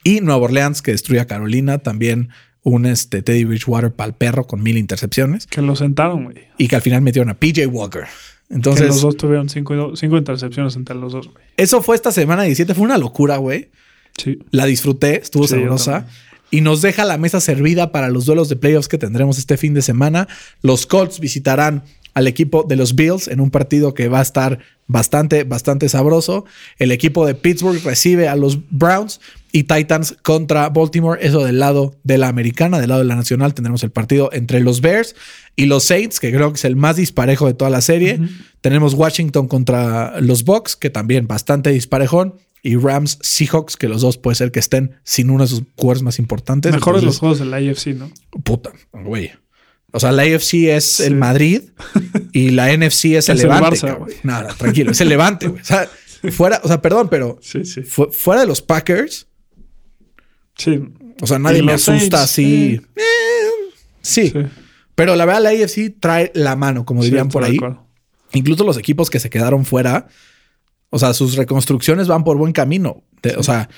Y Nueva Orleans que destruye a Carolina, también un este, Teddy Bridgewater pal perro con mil intercepciones Que lo sentaron, güey. y que al final metieron a PJ Walker. Que Entonces, los dos tuvieron cinco, cinco intercepciones entre los dos, güey. eso fue esta semana 17, fue una locura, güey. Sí. La disfruté, estuvo Sí, sabrosa. Y nos deja la mesa servida para los duelos de playoffs que tendremos este fin de semana. Los Colts visitarán al equipo de los Bills en un partido que va a estar bastante, bastante sabroso. El equipo de Pittsburgh recibe a los Browns y Titans contra Baltimore. Eso del lado de la americana, del lado de la nacional tendremos el partido entre los Bears y los Saints, que creo que es el más disparejo de toda la serie. Tenemos Washington contra los Bucks, que también bastante disparejón. Y Rams Seahawks, que los dos puede ser que estén sin uno de sus jugadores más importantes. Mejores los juegos de la AFC, ¿no? Puta, güey. O sea, la AFC es Sí. el Madrid y la NFC es el Es el Levante. Güey. No, no, tranquilo, es el Levante, güey. O sea, fuera, o sea, perdón, pero Sí, sí. fu- fuera de los Packers, Sí. o sea, nadie me asusta así. Eh, sí. Sí. Pero la verdad, la AFC trae la mano, como dirían por ahí. Incluso los equipos que se quedaron fuera, o sea, sus reconstrucciones van por buen camino. De- O sea,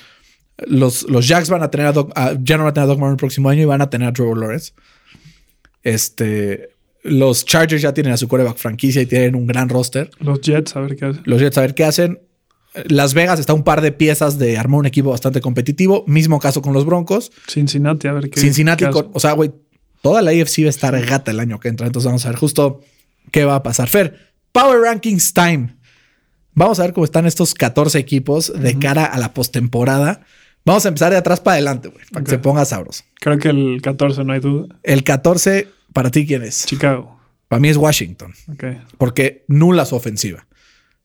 los, los Jacks van a tener a Doc, a- ya no van a tener a Doc Martin el próximo año y van a tener a Trevor Lawrence. Este, los Chargers ya tienen a su coreback franquicia y tienen un gran roster. Los Jets, a ver qué hacen. Los Jets a ver qué hacen. Las Vegas está un par de piezas de armar un equipo bastante competitivo. Mismo caso con los Broncos. Cincinnati, a ver qué. Cincinnati, qué con- hacen. o sea, güey, toda la AFC va a estar gata el año que entra. Entonces vamos a ver justo qué va a pasar. Fer, Power Rankings Time. Vamos a ver cómo están estos 14 equipos de cara a la postemporada. Vamos a empezar de atrás para adelante, güey, para que se ponga sabroso. Creo que el 14, no hay duda. El 14, para ti, ¿quién es? Chicago. Para mí es Washington, Ok. porque nula su ofensiva.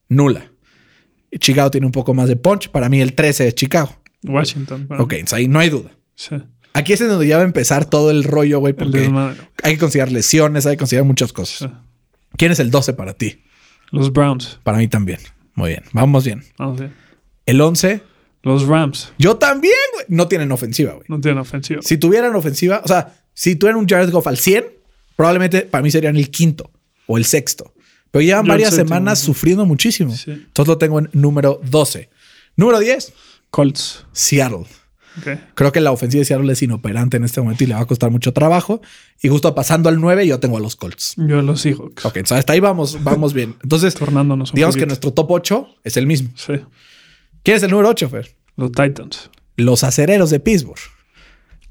Nula. Chicago tiene un poco más de punch. Para mí, el 13 es Chicago. Washington. para Ok, entonces ahí no hay duda. Sí. Aquí es en donde ya va a empezar todo el rollo, güey, porque hay que considerar lesiones, hay que considerar muchas cosas. Sí. ¿Quién es el 12 para ti? Los Browns. Para mí también. Muy bien. Vamos bien. Vamos bien. El 11. Los Rams. Yo también, güey. No tienen ofensiva, güey. No tienen ofensiva. Si tuvieran ofensiva, o sea, si tuvieran un Jared Goff al 100, probablemente para mí serían el quinto o el sexto. Pero llevan Yo varias semanas sufriendo muchísimo. Sí. Entonces lo tengo en número 12. Número 10, Colts. Seattle. Creo que la ofensiva de Seattle es inoperante en este momento y le va a costar mucho trabajo. Y justo pasando al 9, yo tengo a los Colts. Yo los Seahawks. Ok, entonces hasta ahí vamos, vamos bien. Entonces, Tornándonos digamos que nuestro top 8 es el mismo. Sí. ¿Quién es el número 8, Fer? Los Titans. Los acereros de Pittsburgh.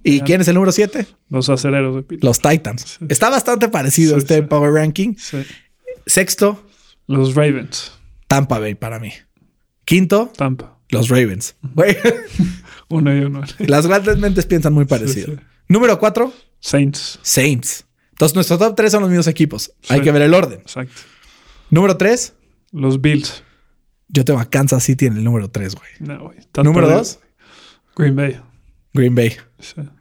¿Y quién es el número 7? Los aceleros de Pittsburgh. Los Titans. Sí. Está bastante parecido Sí, este sí. Power Ranking. Sexto, Los Ravens. Tampa Bay para mí. Quinto, Tampa. los Ravens. Güey, Uno y uno. las grandes mentes piensan muy parecido. Sí, sí. Número 4, Saints. Saints. Entonces, nuestros top 3 son los mismos equipos. Hay que ver el orden. Exacto. Número 3, Los Bills. yo tengo a Kansas City en el número 3, güey. No, güey. Número. 2, Green Bay. Green Bay.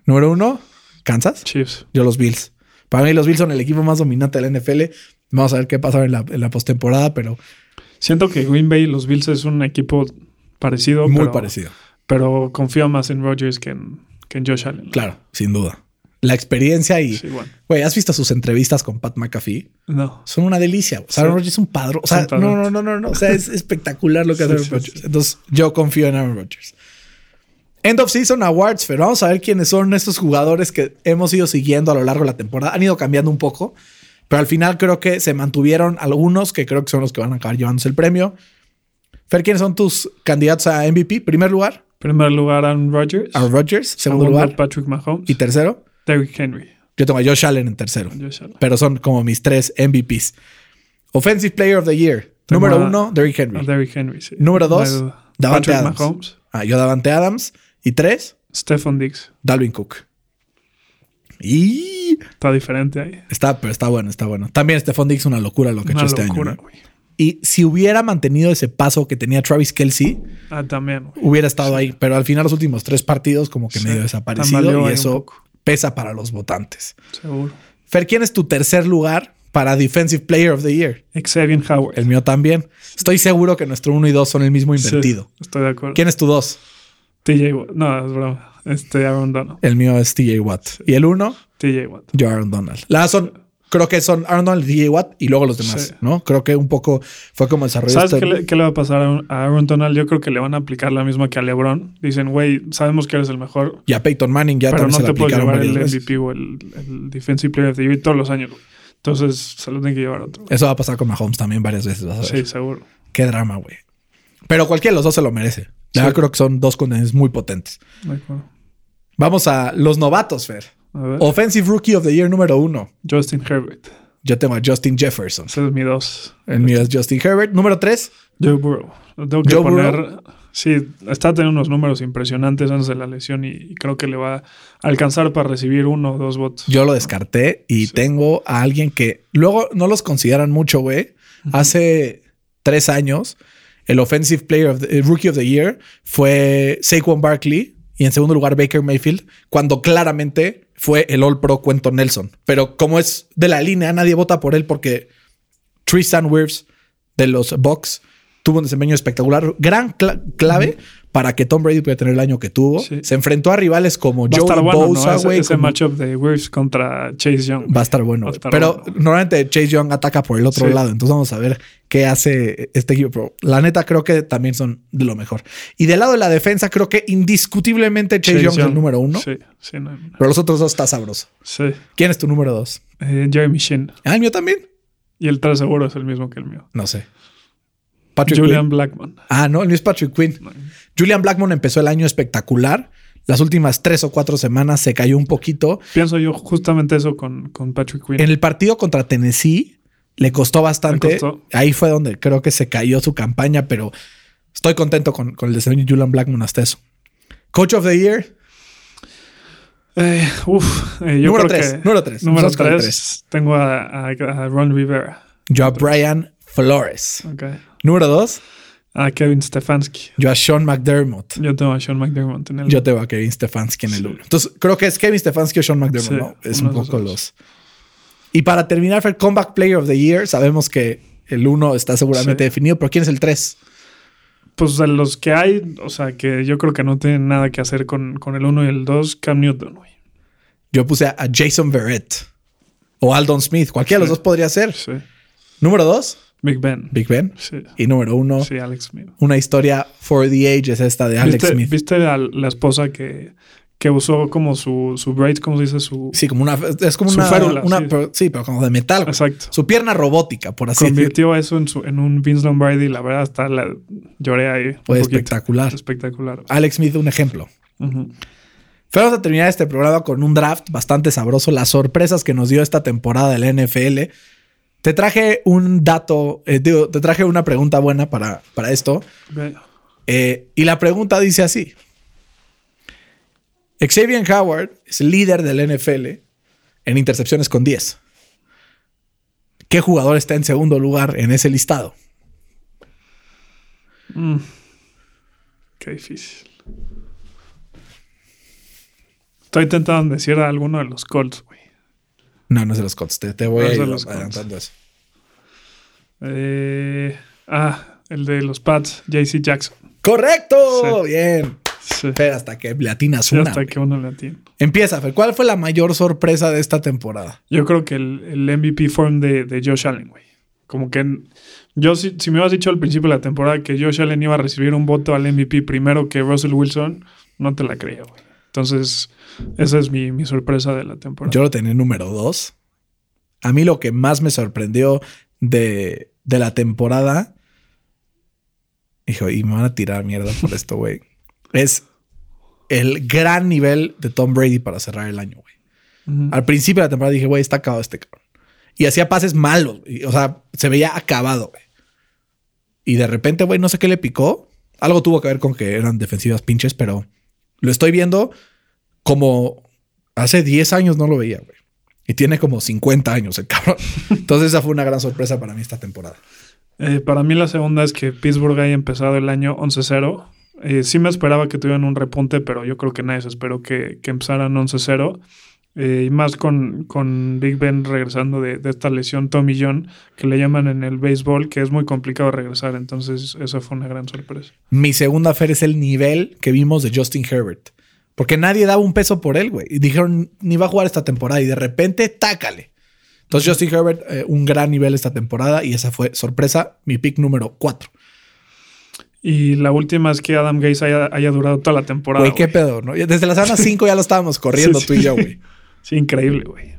Número 1, Kansas. Chiefs. Yo los Bills. Para mí los Bills son el equipo más dominante de la NFL. Vamos a ver qué pasa en la, en la postemporada, pero Siento que Green Bay y los Bills es un equipo parecido. muy pero- parecido. Pero confío más en Rodgers que en, que en Josh Allen. Claro, sin duda. La experiencia y... Sí, bueno. Güey, ¿has visto sus entrevistas con Pat McAfee? No. Son una delicia. O sea, Sí. Aaron Rodgers es un padrón. O sea, no, no, no, no, no. O sea, es espectacular lo que hace Sí, Rodgers. Entonces, yo confío en Aaron Rodgers. End of Season Awards, pero vamos a ver quiénes son estos jugadores que hemos ido siguiendo a lo largo de la temporada. Han ido cambiando un poco, pero al final creo que se mantuvieron algunos que creo que son los que van a acabar llevándose el premio. Fer, ¿quiénes son tus candidatos a MVP? Primer lugar, Primer lugar, Aaron Rodgers. Aaron Rodgers. Segundo lugar. Patrick Mahomes. Y tercero, Derrick Henry. yo tengo a Josh Allen en tercero. Josh Allen. Pero son como mis tres MVPs. Offensive Player of the Year. Tengo Número uno, Derrick Henry. Derrick Henry, sí. Número dos. Davante Patrick Adams. Mahomes. Ah, yo Davante Adams. Y tres, Stephon Diggs. Dalvin Cook. Y Está diferente ahí. está, pero está bueno, está bueno. También Stephon Diggs una locura lo que ha hecho este locura, año. Y si hubiera mantenido ese paso que tenía Travis Kelsey, Ah, también, güey. hubiera estado ahí. Pero al final los últimos tres partidos como que Sí, medio desaparecido y eso pesa para los votantes. Seguro. Fer, ¿quién es tu tercer lugar para Defensive Player of the Year? Xavier Howard. El mío también. Estoy seguro que nuestro uno y dos son el mismo Sí, invertido. estoy de acuerdo. ¿Quién es tu dos? TJ Watt. No, es broma. Este Aaron Donald. El mío es TJ Watt. Y el uno, TJ Watt. yo Aaron Donald. La son, creo que son Aaron Donald, TJ Watt y luego los demás, Sí. ¿no? Creo que un poco fue como desarrolló ¿Sabes este- qué le, qué le va a pasar a a Aaron Donald? Yo creo que le van a aplicar la misma que a LeBron. Dicen, güey, sabemos que eres el mejor, Y a Peyton Manning ya pero también no se te puedes llevar el. MVP o el, el Defensive Player of the Year todos los años. Entonces se lo tienen que llevar otro. güey. Eso va a pasar con Mahomes también varias veces. vas a ver. Sí, seguro. Qué drama, güey. Pero cualquiera de los dos se lo merece. Sí. verdad creo que son dos contendientes muy potentes. De acuerdo. Vamos a los novatos, Fer. A ver. Offensive Rookie of the Year número uno. Justin Herbert. Yo tengo a Justin Jefferson. Ese es mi dos. El mío es Justin Herbert. Número tres. Joe Burrow. Lo tengo que Joe poner. Burrow. Sí, está teniendo unos números impresionantes antes de la lesión y, y creo que le va a alcanzar para recibir uno o dos votos. Yo lo descarté y tengo a alguien que luego no los consideran mucho, güey. Hace tres años, el Offensive Player of the, el Rookie of the Year fue Saquon Barkley y en segundo lugar Baker Mayfield, cuando claramente fue el All Pro Quentin Nelson. Pero como es de la línea, nadie vota por él porque Tristan Wirfs de los Bucks tuvo un desempeño espectacular, gran cla- clave para que Tom Brady pudiera tener el año que tuvo. Sí. Se enfrentó a rivales como Joe bueno, Bosa, ¿no? Ese, güey. ese como- matchup de Wirfs contra Chase Young. Va a estar bueno. A güey. estar Pero bueno. normalmente Chase Young ataca por el otro Sí. lado. Entonces vamos a ver qué hace este equipo. Pero la neta creo que también son de lo mejor. Y del lado de la defensa, creo que indiscutiblemente Chase, Young, es el número uno. Sí, sí, no, no. Pero los otros dos está sabroso. Sí. ¿Quién es tu número dos? Eh, Jeremy Shin. Ah, el mío también. Y el 3 seguro es el mismo que el mío. No sé. Patrick Julian Quinn. Blackman. Ah, no, el mío es Patrick Quinn. Julian Blackmon empezó el año espectacular. Las últimas tres o cuatro semanas se cayó un poquito. Pienso yo justamente eso con, con Patrick Quinn. En el partido contra Tennessee le costó bastante. Le costó. Ahí fue donde creo que se cayó su campaña, pero estoy contento con, con el desempeño de Julian Blackmon hasta eso. Coach of the Year, Eh, uf, eh, yo Número creo tres, que- número tres. Número 3. Tengo a, a- a Ron Rivera. yo a Brian Flores. Número dos, A Kevin Stefanski. yo a Sean McDermott. Yo tengo a Sean McDermott en el. Yo tengo a Kevin Stefanski en el Sí. uno. Entonces creo que es Kevin Stefanski o Sean McDermott, Sí, ¿no? Es un poco los. Y para terminar, el Comeback Player of the Year, sabemos que el uno está seguramente Sí. definido, pero ¿quién es el tres? Pues de los que hay, o sea, que yo creo que no tienen nada que hacer con, con el 1 y el 2, Cam Newton, güey. Yo puse a, a Jason Verrett o Aldon Smith. Cualquiera de los dos podría ser. Sí. Número dos, Big Ben. Big Ben. Sí. Y número uno, Sí, Alex Smith. una historia for the ages esta de Alex ¿Viste, Smith. ¿Viste a la esposa que, que usó como su, su braid, ¿cómo se dice? Su. Sí, como una. Es como una. férula, una- sí. pero- sí, pero como de metal. Exacto. Su pierna robótica, por así decirlo. Convirtió eso en, su, en un Vince Lombardi y la verdad hasta la lloré ahí. Fue espectacular. Espectacular. Alex Smith, un ejemplo. Pero Vamos a terminar este programa con un draft bastante sabroso. Las sorpresas que nos dio esta temporada de la NFL. Te traje un dato, eh, digo, te traje una pregunta buena para, para esto. Eh, y la pregunta dice así. Xavier Howard es líder del NFL en intercepciones con 10. ¿Qué jugador está en segundo lugar en ese listado? Mm. Qué difícil. Estoy intentando decir a alguno de los Colts, güey. No, no es de los Colts. Te, te voy No a ir los adelantando eso. Eh, ah, el de los Pats, JC Jackson. ¡Correcto! Sí. Bien. Sí. Hasta que le atinas Sí, una. hasta que uno le tiene. Empieza, Fer. ¿Cuál fue la mayor sorpresa de esta temporada? Yo creo que el, el MVP form de, de Josh Allen, güey. Como que en- yo, si, si me hubieras dicho al principio de la temporada que Josh Allen iba a recibir un voto al MVP primero que Russell Wilson, no te la creía, güey. Entonces, esa es mi, mi sorpresa de la temporada. Yo lo tenía en número dos. A mí lo que más me sorprendió de, de la temporada. Hijo, y me van a tirar mierda por esto, güey. Es el gran nivel de Tom Brady para cerrar el año, güey. Al principio de la temporada dije, güey, está acabado este cabrón. Y hacía pases malos. O sea, se veía acabado, güey. Y de repente, güey, no sé qué le picó. Algo tuvo que ver con que eran defensivas pinches, pero lo estoy viendo como Hace 10 años no lo veía, güey. Y tiene como 50 años el cabrón. Entonces esa fue una gran sorpresa para mí esta temporada. Eh, para mí la segunda es que Pittsburgh haya empezado el año 11-0. Eh, sí me esperaba que tuvieran un repunte, pero yo creo que nadie se esperó que, que empezaran 11-0. Eh, y más con, con Big Ben regresando de, de, esta lesión Tommy John, que le llaman en el béisbol, que es muy complicado regresar. Entonces, esa fue una gran sorpresa. Mi segunda fe es el nivel que vimos de Justin Herbert. Porque nadie daba un peso por él, güey. Y dijeron, ni va a jugar esta temporada. Y de repente, tácale. Entonces, Justin Herbert, eh, un gran nivel esta temporada. Y esa fue sorpresa, mi pick número 4. Y la última es que Adam Gaze haya, haya durado toda la temporada. Güey, qué pedo, ¿no? Desde la semana 5 ya lo estábamos corriendo sí, tú y yo, güey. Sí, increíble, güey.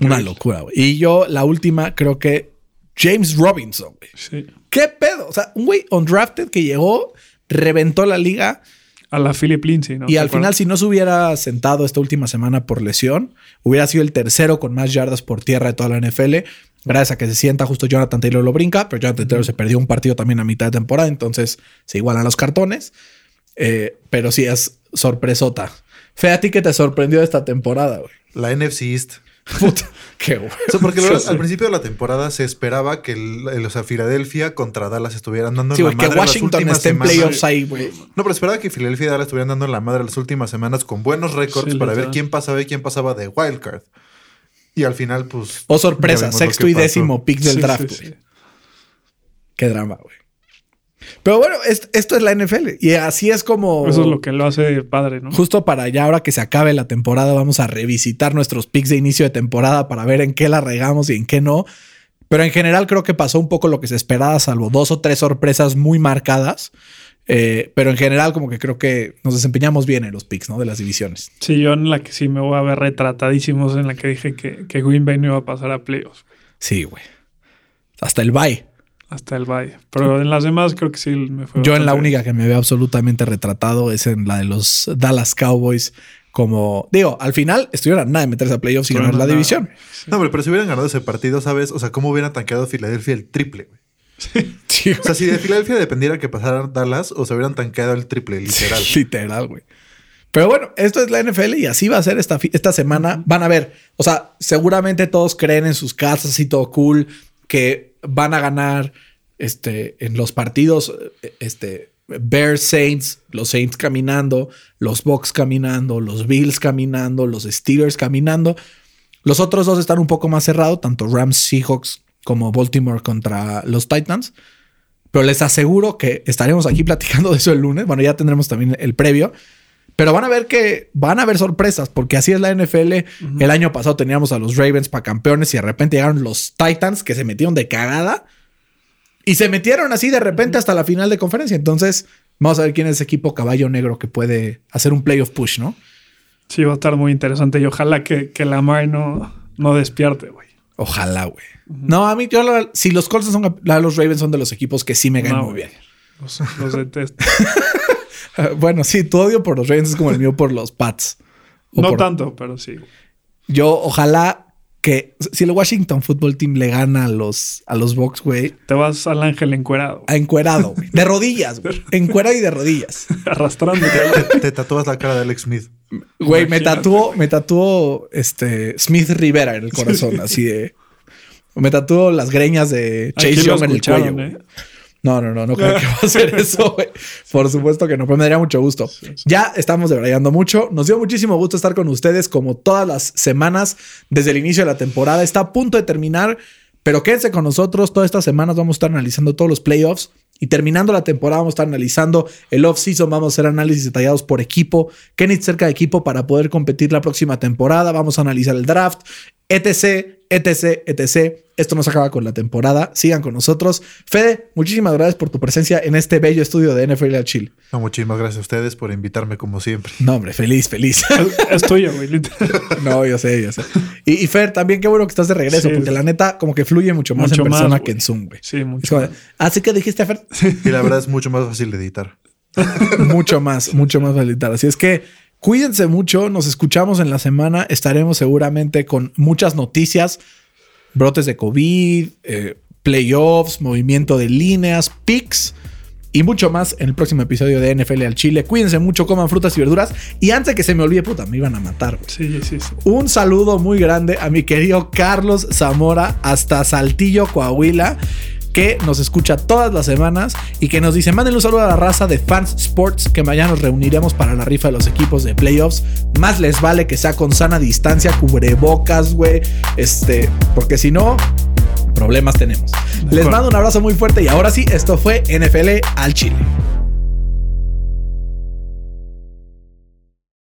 Una locura, güey. Y yo, la última, creo que James Robinson, güey. Sí. ¿Qué pedo? O sea, un güey undrafted que llegó, reventó la liga. A la Philip Lindsay, ¿no? Y al final, si no se hubiera sentado esta última semana por lesión, hubiera sido el tercero con más yardas por tierra de toda la NFL. Gracias a que se sienta justo Jonathan Taylor lo brinca, pero Jonathan Taylor se perdió un partido también a mitad de temporada, entonces se igualan los cartones. Eh, pero sí es sorpresota. Fe a ti que te sorprendió esta temporada, güey. La NFC East. Puta, qué güey. O sea, porque al principio de la temporada se esperaba que el, el, o sea, Filadelfia contra Dallas estuvieran dando sí, la madre que Washington esté en playoffs ahí, güey. No, pero esperaba que Filadelfia y Dallas estuvieran dando la madre las últimas semanas con buenos récords Sí, para ver quién pasaba y quién pasaba de wildcard. Y al final, pues. O sorpresa, vimos lo sexto y décimo pick del Sí, draft, sí, güey. sí. Qué drama, güey. Pero bueno, es- esto es la NFL. Y así es como. Eso es lo que lo hace padre, ¿no? Justo para ya, ahora que se acabe la temporada, vamos a revisitar nuestros picks de inicio de temporada para ver en qué la regamos y en qué no. Pero en general creo que pasó un poco lo que se esperaba, salvo dos o tres sorpresas muy marcadas. Eh, pero en general, como que creo que nos desempeñamos bien en los picks, ¿no? De las divisiones. Sí, yo en la que sí me voy a ver retratadísimos en la que dije que, que Green Bay no iba a pasar a playoffs. Sí, güey. Hasta el bye. Hasta el Valle. Pero en las demás creo que sí me fue. Yo en la única que me veo absolutamente retratado es en la de los Dallas Cowboys. Como digo, al final estuvieron a nada de meterse a playoffs y ganar la división. Sí. No, pero, pero si hubieran ganado ese partido, ¿sabes? O sea, ¿cómo hubieran tanqueado Filadelfia el triple, güey? Sí, O sea, si de Filadelfia dependiera que pasara Dallas, o se hubieran tanqueado el triple, literal. Literal, güey. Pero bueno, esto es la NFL y así va a ser esta, esta semana. Van a ver, o sea, seguramente todos creen en sus casas y todo cool que van a ganar este, en los partidos, este, Bears Saints, los Saints caminando, los Bucks caminando, los Bills caminando, los Steelers caminando. Los otros dos están un poco más cerrados, tanto Rams, Seahawks como Baltimore contra los Titans. Pero les aseguro que estaremos aquí platicando de eso el lunes. Bueno, ya tendremos también el previo. Pero van a ver que van a haber sorpresas, porque así es la NFL. El año pasado teníamos a los Ravens para campeones y de repente llegaron los Titans que se metieron de cagada y se metieron así de repente hasta la final de conferencia. Entonces, vamos a ver quién es ese equipo caballo negro que puede hacer un playoff push, ¿no? Sí, va a estar muy interesante y ojalá que, que Lamar no, no despierte, güey. Ojalá, güey. No, a mí, yo, si los Colts son, los Ravens son de los equipos que sí me ganan No, muy bien. Los, los detesto. Bueno, sí, tu odio por los Ravens es como el mío por los Pats. No por- tanto, pero sí. Yo ojalá que si el Washington Football Team le gana a los, a los Bucks, güey, Te vas al ángel encuerado, a encuerado, güey. De rodillas, güey. Encuerado y de rodillas. arrastrándote. Te, te tatúas la cara de Alex Smith. Güey, me tatuó, me tatuó este Smith Rivera en el corazón, así de. Me tatuó las greñas de Chase Young en el cuello. ¿eh? No, no, no, no creo que va a hacer eso, güey. Por supuesto que no, pero me daría mucho gusto. Ya estamos debrayando mucho. Nos dio muchísimo gusto estar con ustedes como todas las semanas desde el inicio de la temporada. Está a punto de terminar, pero quédense con nosotros. Todas estas semanas vamos a estar analizando todos los playoffs y terminando la temporada vamos a estar analizando el off-season. Vamos a hacer análisis detallados por equipo, qué necesita cerca de equipo para poder competir la próxima temporada. Vamos a analizar el draft, etc, etc, etc. Esto no se acaba con la temporada. Sigan con nosotros. Fede, muchísimas gracias por tu presencia en este bello estudio de NFL al Chile. No, muchísimas gracias a ustedes por invitarme como siempre. No, hombre, feliz, feliz. Es, es tuyo, güey. no, yo sé, yo sé. Y, y Fer, también qué bueno que estás de regreso, Sí, porque sí. la neta, como que fluye mucho más Mucho en persona que en Zoom, güey. Sí, mucho. como de, Así que dijiste, Fer. Y la verdad es mucho más fácil de editar. mucho más, mucho más facilitar. Así es que cuídense mucho. Nos escuchamos en la semana. Estaremos seguramente con muchas noticias, brotes de COVID, eh, playoffs, movimiento de líneas, picks y mucho más en el próximo episodio de NFL al Chile. Cuídense mucho, coman frutas y verduras. Y antes de que se me olvide, puta, me iban a matar. Sí, sí, sí. Un saludo muy grande a mi querido Carlos Zamora hasta Saltillo, Coahuila, que nos escucha todas las semanas y que nos dice, mándenle un saludo a la raza de Fans Sports, que mañana nos reuniremos para la rifa de los equipos de playoffs. Más les vale que sea con sana distancia, cubrebocas, güey, este, porque si no... Problemas tenemos. Les mando un abrazo muy fuerte y ahora sí, esto fue NFL al Chile.